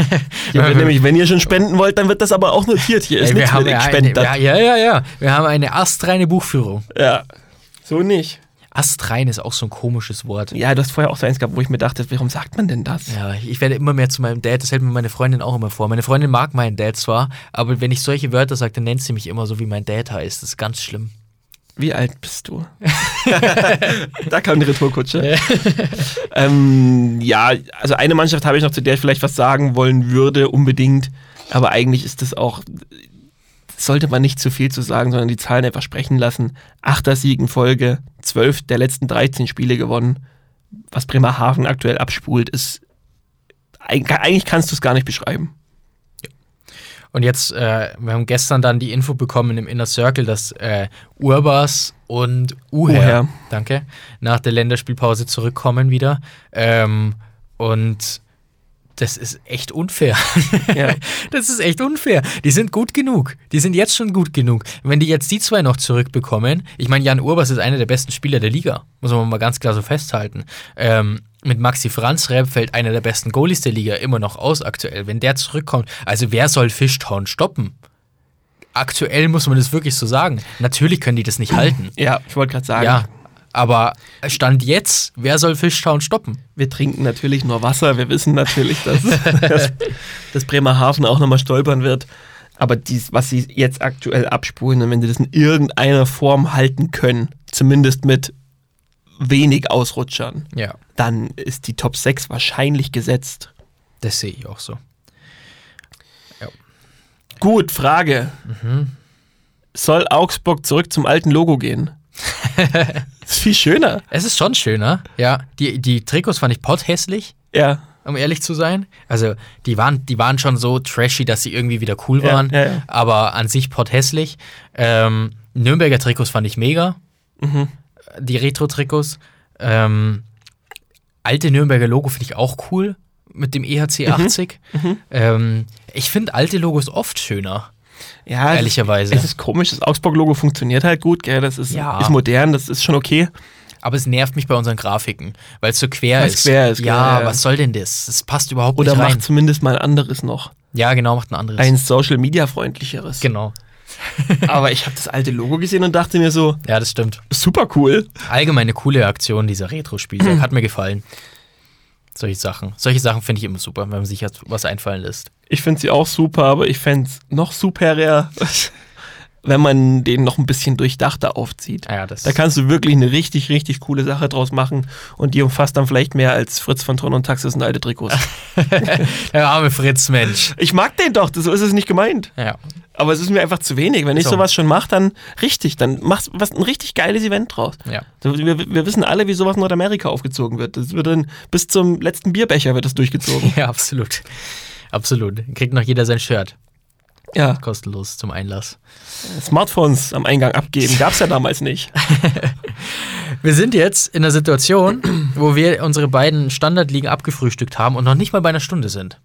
Wird nämlich, wenn ihr schon spenden wollt, dann wird das aber auch notiert. Hier ist Ey, nichts mit ja, gespendet. ja, ja, ja, ja. Wir haben eine astreine Buchführung. Ja, so nicht. Astrein ist auch so ein komisches Wort. Ja, du hast vorher auch so eins gehabt, wo ich mir dachte, warum sagt man denn das? Ja, ich werde immer mehr zu meinem Dad, das hält mir meine Freundin auch immer vor. Meine Freundin mag meinen Dad zwar, aber wenn ich solche Wörter sage, dann nennt sie mich immer so, wie mein Dad heißt. Das ist ganz schlimm. Wie alt bist du? da kam die Retourkutsche. ähm, ja, also eine Mannschaft habe ich noch, zu der ich vielleicht was sagen wollen würde, unbedingt. Aber eigentlich ist das auch, sollte man nicht zu viel zu sagen, sondern die Zahlen einfach sprechen lassen. Achter Sieg in Folge, zwölf der letzten 13 Spiele gewonnen. Was Bremerhaven aktuell abspult, ist, eig- eigentlich kannst du es gar nicht beschreiben. Und jetzt, äh, wir haben gestern dann die Info bekommen im Inner Circle, dass äh, Urbas und Uher, Uher. danke, nach der Länderspielpause zurückkommen wieder. Ähm, und das ist echt unfair. Ja. Das ist echt unfair. Die sind gut genug. Die sind jetzt schon gut genug. Wenn die jetzt die zwei noch zurückbekommen, ich meine, Jan Urbas ist einer der besten Spieler der Liga, muss man mal ganz klar so festhalten. Ähm, mit Maxi Franzreb fällt einer der besten Goalies der Liga immer noch aus aktuell. Wenn der zurückkommt, also wer soll Fishtown stoppen? Aktuell muss man das wirklich so sagen. Natürlich können die das nicht halten. Ja, ich wollte gerade sagen, Ja, aber Stand jetzt, wer soll Fishtown stoppen? Wir trinken natürlich nur Wasser. Wir wissen natürlich, dass, dass, dass Bremerhaven auch nochmal stolpern wird. Aber dies, was sie jetzt aktuell abspulen, und wenn sie das in irgendeiner Form halten können, zumindest mit wenig Ausrutschern, Ja, dann ist die Top 6 wahrscheinlich gesetzt. das sehe ich auch so. Gut, Frage. soll Augsburg zurück zum alten Logo gehen. Das ist viel schöner. Es ist schon schöner. Ja, die, die Trikots fand ich potthässlich, Ja. um ehrlich zu sein. Also, die waren, die waren schon so trashy, dass sie irgendwie wieder cool Ja, waren. ja, ja. Aber an sich potthässlich. Ähm, Nürnberger Trikots fand ich mega. Mhm. Die Retro-Trikots. Ähm, alte Nürnberger Logo finde ich auch cool. Mit dem EHC 80. Mhm. Ähm, ich finde alte Logos oft schöner. Ja, es Ehrlicherweise. Ist, es ist komisch, das Augsburg-Logo funktioniert halt gut, gell? Das ist, Ja. ist modern, das ist schon okay. Aber es nervt mich bei unseren Grafiken, weil es so quer Weil's ist. quer ist, ja, ja, was soll denn das? Das passt überhaupt Oder nicht rein. macht zumindest mal ein anderes noch. Ja, genau, macht ein anderes. Ein Social-Media-freundlicheres. genau. Aber ich habe das alte Logo gesehen und dachte mir so, Ja, das stimmt. super cool. Allgemeine coole Aktion dieser Retro-Spiele. Hat mir gefallen. Solche Sachen. Solche Sachen finde ich immer super, wenn man sich jetzt was einfallen lässt. Ich finde sie auch super, aber ich fände es noch superer, wenn man den noch ein bisschen durchdachter aufzieht. Ja, Da kannst du wirklich eine richtig, richtig coole Sache draus machen und die umfasst dann vielleicht mehr als Fritz von Tron und Taxis und alte Trikots. Der arme Fritz, Mensch. Ich mag den doch, so ist es nicht gemeint. Ja. Aber es ist mir einfach zu wenig. Wenn ich So. sowas schon mache, dann richtig, dann machst was ein richtig geiles Event draus. Ja. Wir, wir wissen alle, wie sowas in Nordamerika aufgezogen wird. Das wird dann bis zum letzten Bierbecher wird das durchgezogen. Ja, absolut. Absolut. Kriegt noch jeder sein Shirt. Ja, Kostenlos zum Einlass. Smartphones am Eingang abgeben, gab's ja damals nicht. Wir sind jetzt in einer Situation, wo wir unsere beiden Standardligen abgefrühstückt haben und noch nicht mal bei einer Stunde sind.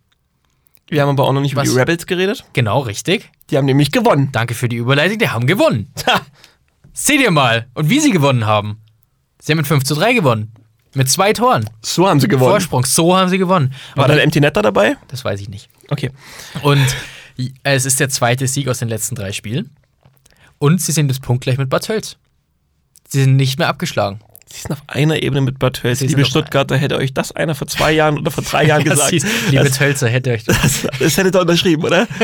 Wir haben aber auch noch nicht über Was? die Rebels geredet. Genau, richtig. Die haben nämlich gewonnen. Danke für die Überleitung, die haben gewonnen. Ha! Seht ihr mal. Und wie sie gewonnen haben. Sie haben mit 5 zu 3 gewonnen. Mit zwei Toren. So haben sie gewonnen. Vorsprung. So haben sie gewonnen. War Und dann Empty Netter dabei? das weiß ich nicht. Okay. Und es ist der zweite Sieg aus den letzten drei Spielen. Und sie sind jetzt punktgleich mit Bad Tölz. Sie sind nicht mehr abgeschlagen. Sie sind auf einer Ebene mit Bad sind Liebe Stuttgarter, hätte euch das einer vor zwei Jahren oder vor drei Jahren gesagt. Das, liebe das, Tölzer, hätte euch das. das, das hättet ihr unterschrieben, oder?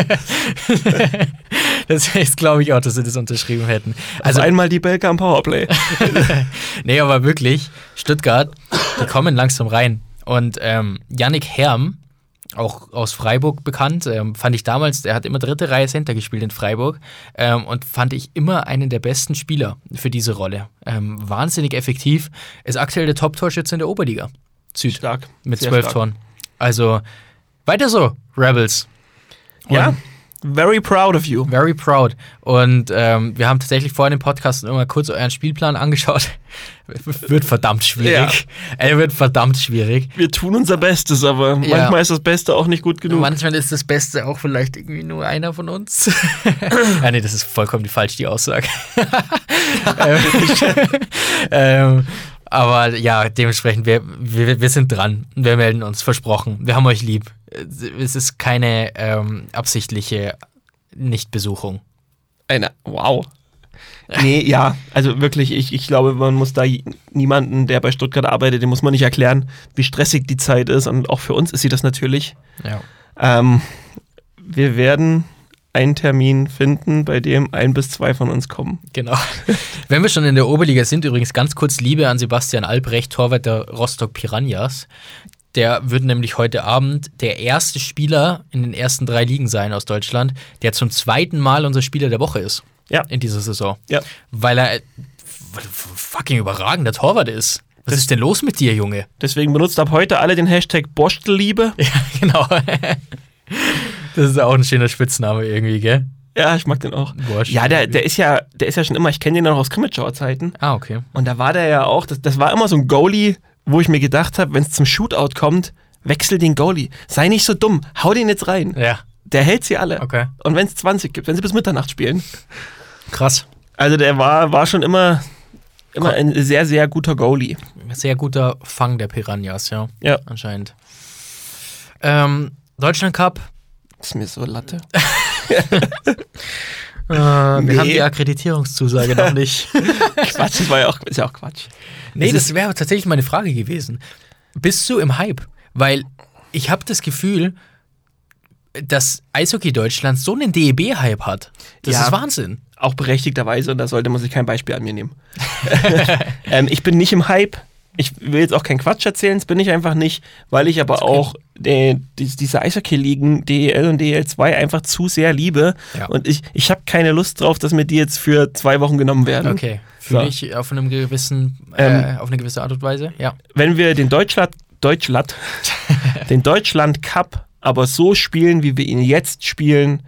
Das ist, glaube ich auch, dass sie das unterschrieben hätten. Also Also, einmal die Belka am Powerplay. nee, aber wirklich, Stuttgart, die kommen langsam rein. Und ähm, Yannick Herm, auch aus Freiburg bekannt, ähm, fand ich damals, der hat immer dritte Reihe Center gespielt in Freiburg ähm, und fand ich immer einen der besten Spieler für diese Rolle. Ähm, wahnsinnig effektiv, ist aktuell der Top-Torschütze in der Oberliga. Süd. Stark. Mit zwölf. Toren. Also, weiter so, Rebels. Ja, Und very proud of you. Very proud. Und ähm, wir haben tatsächlich vorhin im Podcast immer kurz euren Spielplan angeschaut. wird verdammt schwierig. Er wird verdammt schwierig. Wir tun unser Bestes, aber Ja. manchmal ist das Beste auch nicht gut genug. Manchmal ist das Beste auch vielleicht irgendwie nur einer von uns. ja, nee, das ist vollkommen falsch, die Aussage. ähm, ähm, aber ja, dementsprechend, wir, wir, wir sind dran. Wir melden uns, versprochen. Wir haben euch lieb. Es ist keine ähm, absichtliche Nichtbesuchung. Eine, wow. Nee, ja, also wirklich, ich, ich glaube, man muss da niemanden, der bei Stuttgart arbeitet, dem muss man nicht erklären, wie stressig die Zeit ist. Und auch für uns ist sie das natürlich. Ja. Ähm, wir werden einen Termin finden, bei dem ein bis zwei von uns kommen. Genau. Wenn wir schon in der Oberliga sind, übrigens ganz kurz Liebe an Sebastian Albrecht, Torwart der Rostock Piranhas. Der wird nämlich heute Abend der erste Spieler in den ersten drei Ligen sein aus Deutschland, der zum zweiten Mal unser Spieler der Woche ist Ja. in dieser Saison. Ja. Weil er fucking überragender Torwart ist. Was ist denn los mit dir, Junge? Deswegen benutzt ab heute alle den Hashtag Borstelliebe. Ja, genau. Das ist auch ein schöner Spitzname irgendwie, gell? Ja, ich mag den auch. Borstelliebe. Ja, der, der ist ja, der ist ja schon immer, ich kenne den noch aus Krimitschauer Zeiten. Ah, okay. Und da war der ja auch, das, das war immer so ein Goalie, wo ich mir gedacht habe, wenn es zum Shootout kommt, wechsel den Goalie. Sei nicht so dumm, hau den jetzt rein. Ja, Der hält sie alle. okay. Und wenn es 20 gibt, wenn sie bis Mitternacht spielen. Krass. Also der war, war schon immer, immer ein sehr, sehr guter Goalie. Sehr guter Fang der Piranhas, ja. Ja. Anscheinend. Ähm, Deutschland Cup. Ist mir so Latte. Äh, Wir Nee. haben die Akkreditierungszusage noch nicht. Quatsch, das war ja auch, ist ja auch Quatsch. nee, das wäre tatsächlich meine Frage gewesen. Bist du im Hype? Weil ich habe das Gefühl, dass Eishockey Deutschland so einen DEB-Hype hat. Das Ja. ist Wahnsinn. Auch berechtigterweise, und da sollte man sich kein Beispiel an mir nehmen. ähm, ich bin nicht im Hype. Ich will jetzt auch keinen Quatsch erzählen, das bin ich einfach nicht, weil ich aber auch die, die, diese Eishockey-Ligen, DEL und DEL2, einfach zu sehr liebe. Ja. Und ich, ich habe keine Lust drauf, dass mir die jetzt für zwei Wochen genommen werden. Okay. Fühle So. ich auf einem gewissen, äh, Ähm, auf eine gewisse Art und Weise. Ja. Wenn wir den Deutschland, Deutschland, den Deutschland Cup aber so spielen, wie wir ihn jetzt spielen,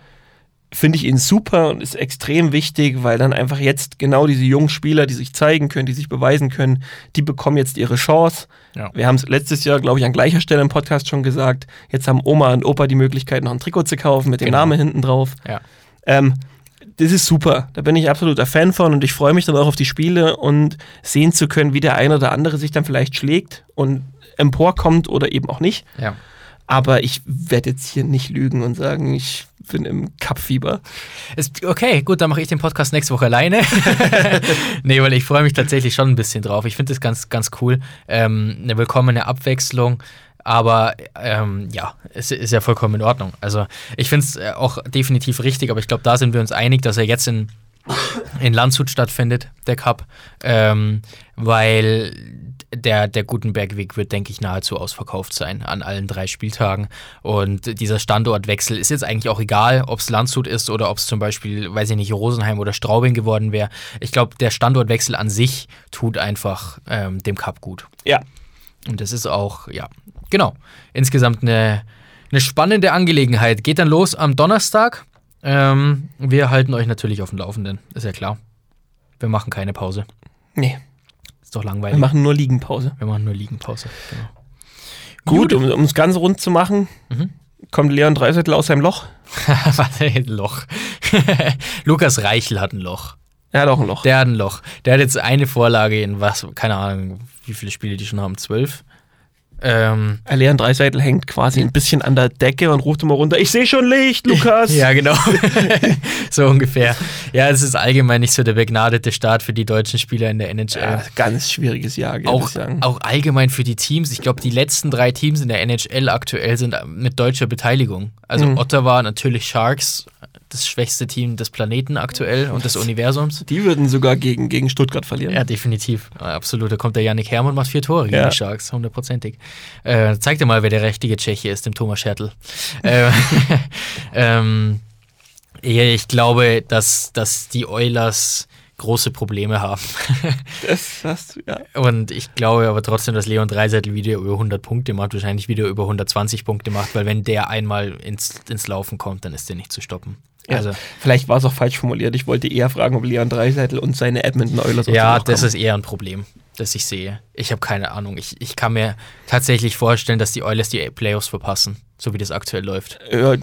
finde ich ihn super und ist extrem wichtig, weil dann einfach jetzt genau diese jungen Spieler, die sich zeigen können, die sich beweisen können, die bekommen jetzt ihre Chance. Ja. Wir haben es letztes Jahr, glaube ich, an gleicher Stelle im Podcast schon gesagt. Jetzt haben Oma und Opa die Möglichkeit, noch ein Trikot zu kaufen mit dem Genau. Namen hinten drauf. Ja. Ähm, das ist super. Da bin ich absoluter Fan von und ich freue mich dann auch auf die Spiele und sehen zu können, wie der eine oder andere sich dann vielleicht schlägt und emporkommt oder eben auch nicht. Ja. Aber ich werde jetzt hier nicht lügen und sagen, ich bin im Cup-Fieber. Okay, gut, dann mache ich den Podcast nächste Woche alleine. nee, weil ich freue mich tatsächlich schon ein bisschen drauf. Ich finde das ganz, ganz cool. Ähm, eine willkommene Abwechslung. Aber ähm, ja, es ist ja vollkommen in Ordnung. Also ich finde es äh, auch definitiv richtig, aber ich glaube, da sind wir uns einig, dass er jetzt in, in Landshut stattfindet, der Cup. Ähm, weil der, der Gutenbergweg wird, denke ich, nahezu ausverkauft sein an allen drei Spieltagen. Und dieser Standortwechsel ist jetzt eigentlich auch egal, ob es Landshut ist oder ob es zum Beispiel, weiß ich nicht, Rosenheim oder Straubing geworden wäre. Ich glaube, der Standortwechsel an sich tut einfach ähm, dem Cup gut. Ja, Und das ist auch, ja, genau. Insgesamt eine, eine spannende Angelegenheit. Geht dann los am Donnerstag. Ähm, wir halten euch natürlich auf dem Laufenden, ist ja klar. Wir machen keine Pause. nee, Ist doch wir langweilig. machen nur Liegenpause. Wir machen nur Liegenpause. Genau. Gut, um um es ganz rund zu machen, Mhm. kommt Leon Dreisettel aus seinem Loch. Was ein Loch. Lukas Reichel hat ein Loch. Er hat auch ein Loch. Der hat ein Loch. Der hat jetzt eine Vorlage in was, keine Ahnung, wie viele Spiele die schon haben? Zwölf? Ähm, Leon Dreiseitel hängt quasi ein bisschen an der Decke und ruft immer runter, ich sehe schon Licht, Lukas. ja, genau. so ungefähr. Ja, es ist allgemein nicht so der begnadete Start für die deutschen Spieler in der NHL. Ja, ganz schwieriges Jahr, würde auch, ich sagen. auch allgemein für die Teams. Ich glaube, die letzten drei Teams in der NHL aktuell sind mit deutscher Beteiligung. Also Mhm. Ottawa, natürlich Sharks, das schwächste Team des Planeten aktuell und des Universums. Die würden sogar gegen, gegen Stuttgart verlieren. Ja, definitiv. Absolut. Da kommt der Yannick Hermann und macht vier Tore gegen Ja. die Sharks, hundertprozentig. Äh, zeig dir mal, wer der richtige Tscheche ist, dem Thomas Schertl. äh, ähm, ich glaube, dass, dass die Oilers große Probleme haben. Das hast du, ja. Und ich glaube aber trotzdem, dass Leon Dreiseitel wieder über 100 Punkte macht, wahrscheinlich wieder über 120 Punkte macht, weil wenn der einmal ins, ins Laufen kommt, dann ist der nicht zu stoppen. Ja. Also, Vielleicht war es auch falsch formuliert. Ich wollte eher fragen, ob Leon Dreiseitel und seine Edmonton Oilers ja, das ist eher ein Problem, das ich sehe. Ich habe keine Ahnung. Ich, ich kann mir tatsächlich vorstellen, dass die Oilers die Playoffs verpassen, so wie das aktuell läuft. Ja,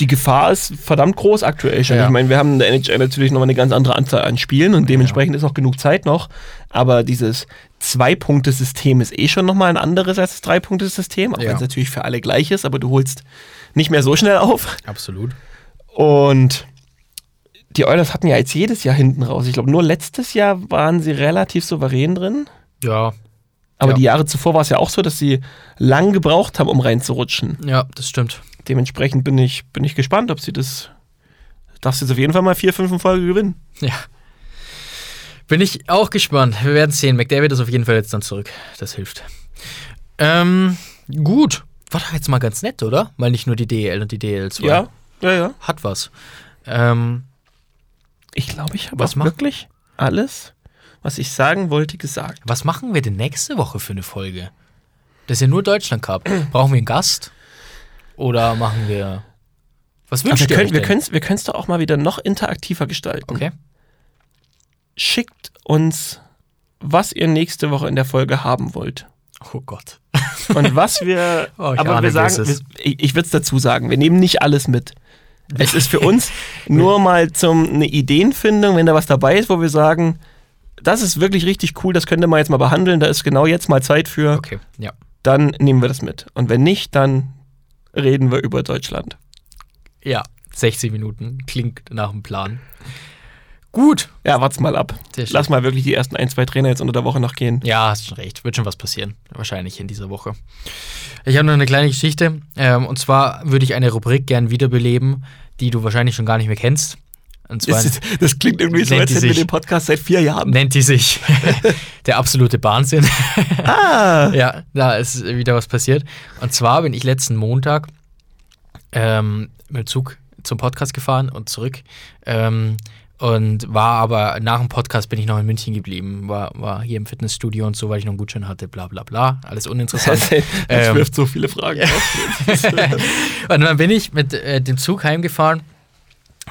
die Gefahr ist verdammt groß aktuell schon. Ja. Ich meine, wir haben in der NHL natürlich noch mal eine ganz andere Anzahl an Spielen und dementsprechend ist auch genug Zeit noch. Aber dieses Zwei-Punkte-System ist eh schon noch mal ein anderes als das Drei-Punkte-System, auch Ja. wenn es natürlich für alle gleich ist, aber du holst nicht mehr so schnell auf. Absolut. Und die Oilers hatten ja jetzt jedes Jahr hinten raus. Ich glaube, nur letztes Jahr waren sie relativ souverän drin. Ja, Aber Ja. die Jahre zuvor war es ja auch so, dass sie lang gebraucht haben, um reinzurutschen. ja, das stimmt. Dementsprechend bin ich, bin ich gespannt, ob sie das. Darfst du jetzt auf jeden Fall mal vier, fünf in Folge gewinnen. Ja. Bin ich auch gespannt. Wir werden sehen. McDavid ist auf jeden Fall jetzt dann zurück. Das hilft. Ähm, gut. War doch jetzt mal ganz nett, oder? Weil nicht nur die DEL und die DL2. Ja, ja, ja. Hat was. Ähm, Ich glaube, ich habe wirklich alles, was ich sagen wollte, gesagt. was machen wir denn nächste Woche für eine Folge? Das ist ja nur Deutschland Cup. Brauchen wir einen Gast? Oder machen wir. Was Aber wünscht wir ihr können euch wir denn? können's- wir können es doch auch mal wieder noch interaktiver gestalten. Okay. Schickt uns, was ihr nächste Woche in der Folge haben wollt. Oh Gott. Und was wir. Oh, aber wir sagen, wir, ich, ich würde es dazu sagen, wir nehmen nicht alles mit. Es ist für uns nur mal zum eine Ideenfindung, wenn da was dabei ist, wo wir sagen, das ist wirklich richtig cool, das könnte man jetzt mal behandeln, da ist genau jetzt mal Zeit für, Okay, ja. dann nehmen wir das mit. Und wenn nicht, dann reden wir über Deutschland. Ja, 60 Minuten. Klingt nach einem Plan. Gut. Ja, wart's mal ab. Lass mal wirklich die ersten ein, zwei Trainer jetzt unter der Woche noch gehen. Ja, hast schon recht. Wird schon was passieren. Wahrscheinlich in dieser Woche. Ich habe noch eine kleine Geschichte. Ähm, und zwar würde ich eine Rubrik gern wiederbeleben, die du wahrscheinlich schon gar nicht mehr kennst. Und zwar Das, das klingt irgendwie so, als hätten wir den Podcast seit vier Jahren. nennt die sich der absolute Wahnsinn. Ah, ja, da ist wieder was passiert. Und zwar bin ich letzten Montag ähm, mit dem Zug zum Podcast gefahren und zurück. Ähm, und war aber nach dem Podcast bin ich noch in München geblieben. War, war hier im Fitnessstudio und so, weil ich noch einen Gutschein hatte, bla bla bla. Alles uninteressant. das, Ähm, wirft so viele Fragen auf. und dann bin ich mit äh, dem Zug heimgefahren,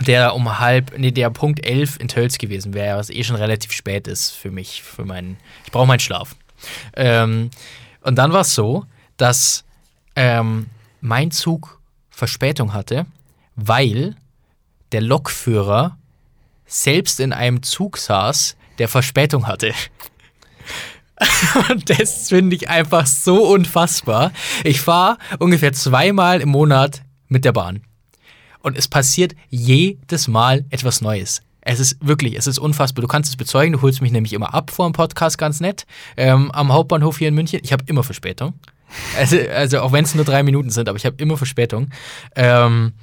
der um halb, nee, der Punkt 11 in Tölz gewesen wäre, was eh schon relativ spät ist für mich, für meinen, ich brauche meinen Schlaf. Ähm, und dann war es so, dass ähm, mein Zug Verspätung hatte, weil der Lokführer selbst in einem Zug saß, der Verspätung hatte. Und das finde ich einfach so unfassbar. Ich fahre ungefähr zweimal im Monat mit der Bahn. Und es passiert jedes Mal etwas Neues. Es ist wirklich, es ist unfassbar. Du kannst es bezeugen, du holst mich nämlich immer ab vor dem Podcast ganz nett. Ähm, am Hauptbahnhof hier in München. Ich habe immer Verspätung. Also, also auch wenn es nur drei Minuten sind, aber ich habe immer Verspätung. Ähm,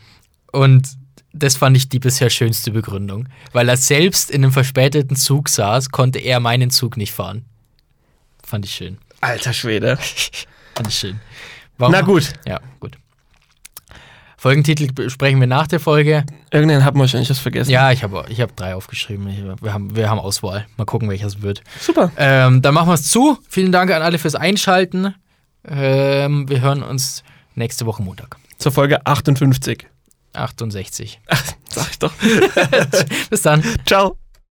und das fand ich die bisher schönste Begründung. Weil er selbst in einem verspäteten Zug saß, konnte er meinen Zug nicht fahren. Fand ich schön. Alter Schwede. Fand ich schön. Warum- Na gut, Ja, gut. Folgentitel besprechen wir nach der Folge. irgendwann haben wir wahrscheinlich was vergessen. Ja, ich habe ich hab drei aufgeschrieben. Ich, wir, haben, wir haben Auswahl. Mal gucken, welches wird. Super. Ähm, dann machen wir es zu. Vielen Dank an alle fürs Einschalten. Ähm, wir hören uns nächste Woche Montag. Zur Folge 58. 68. Sag ich doch. Bis dann. Ciao.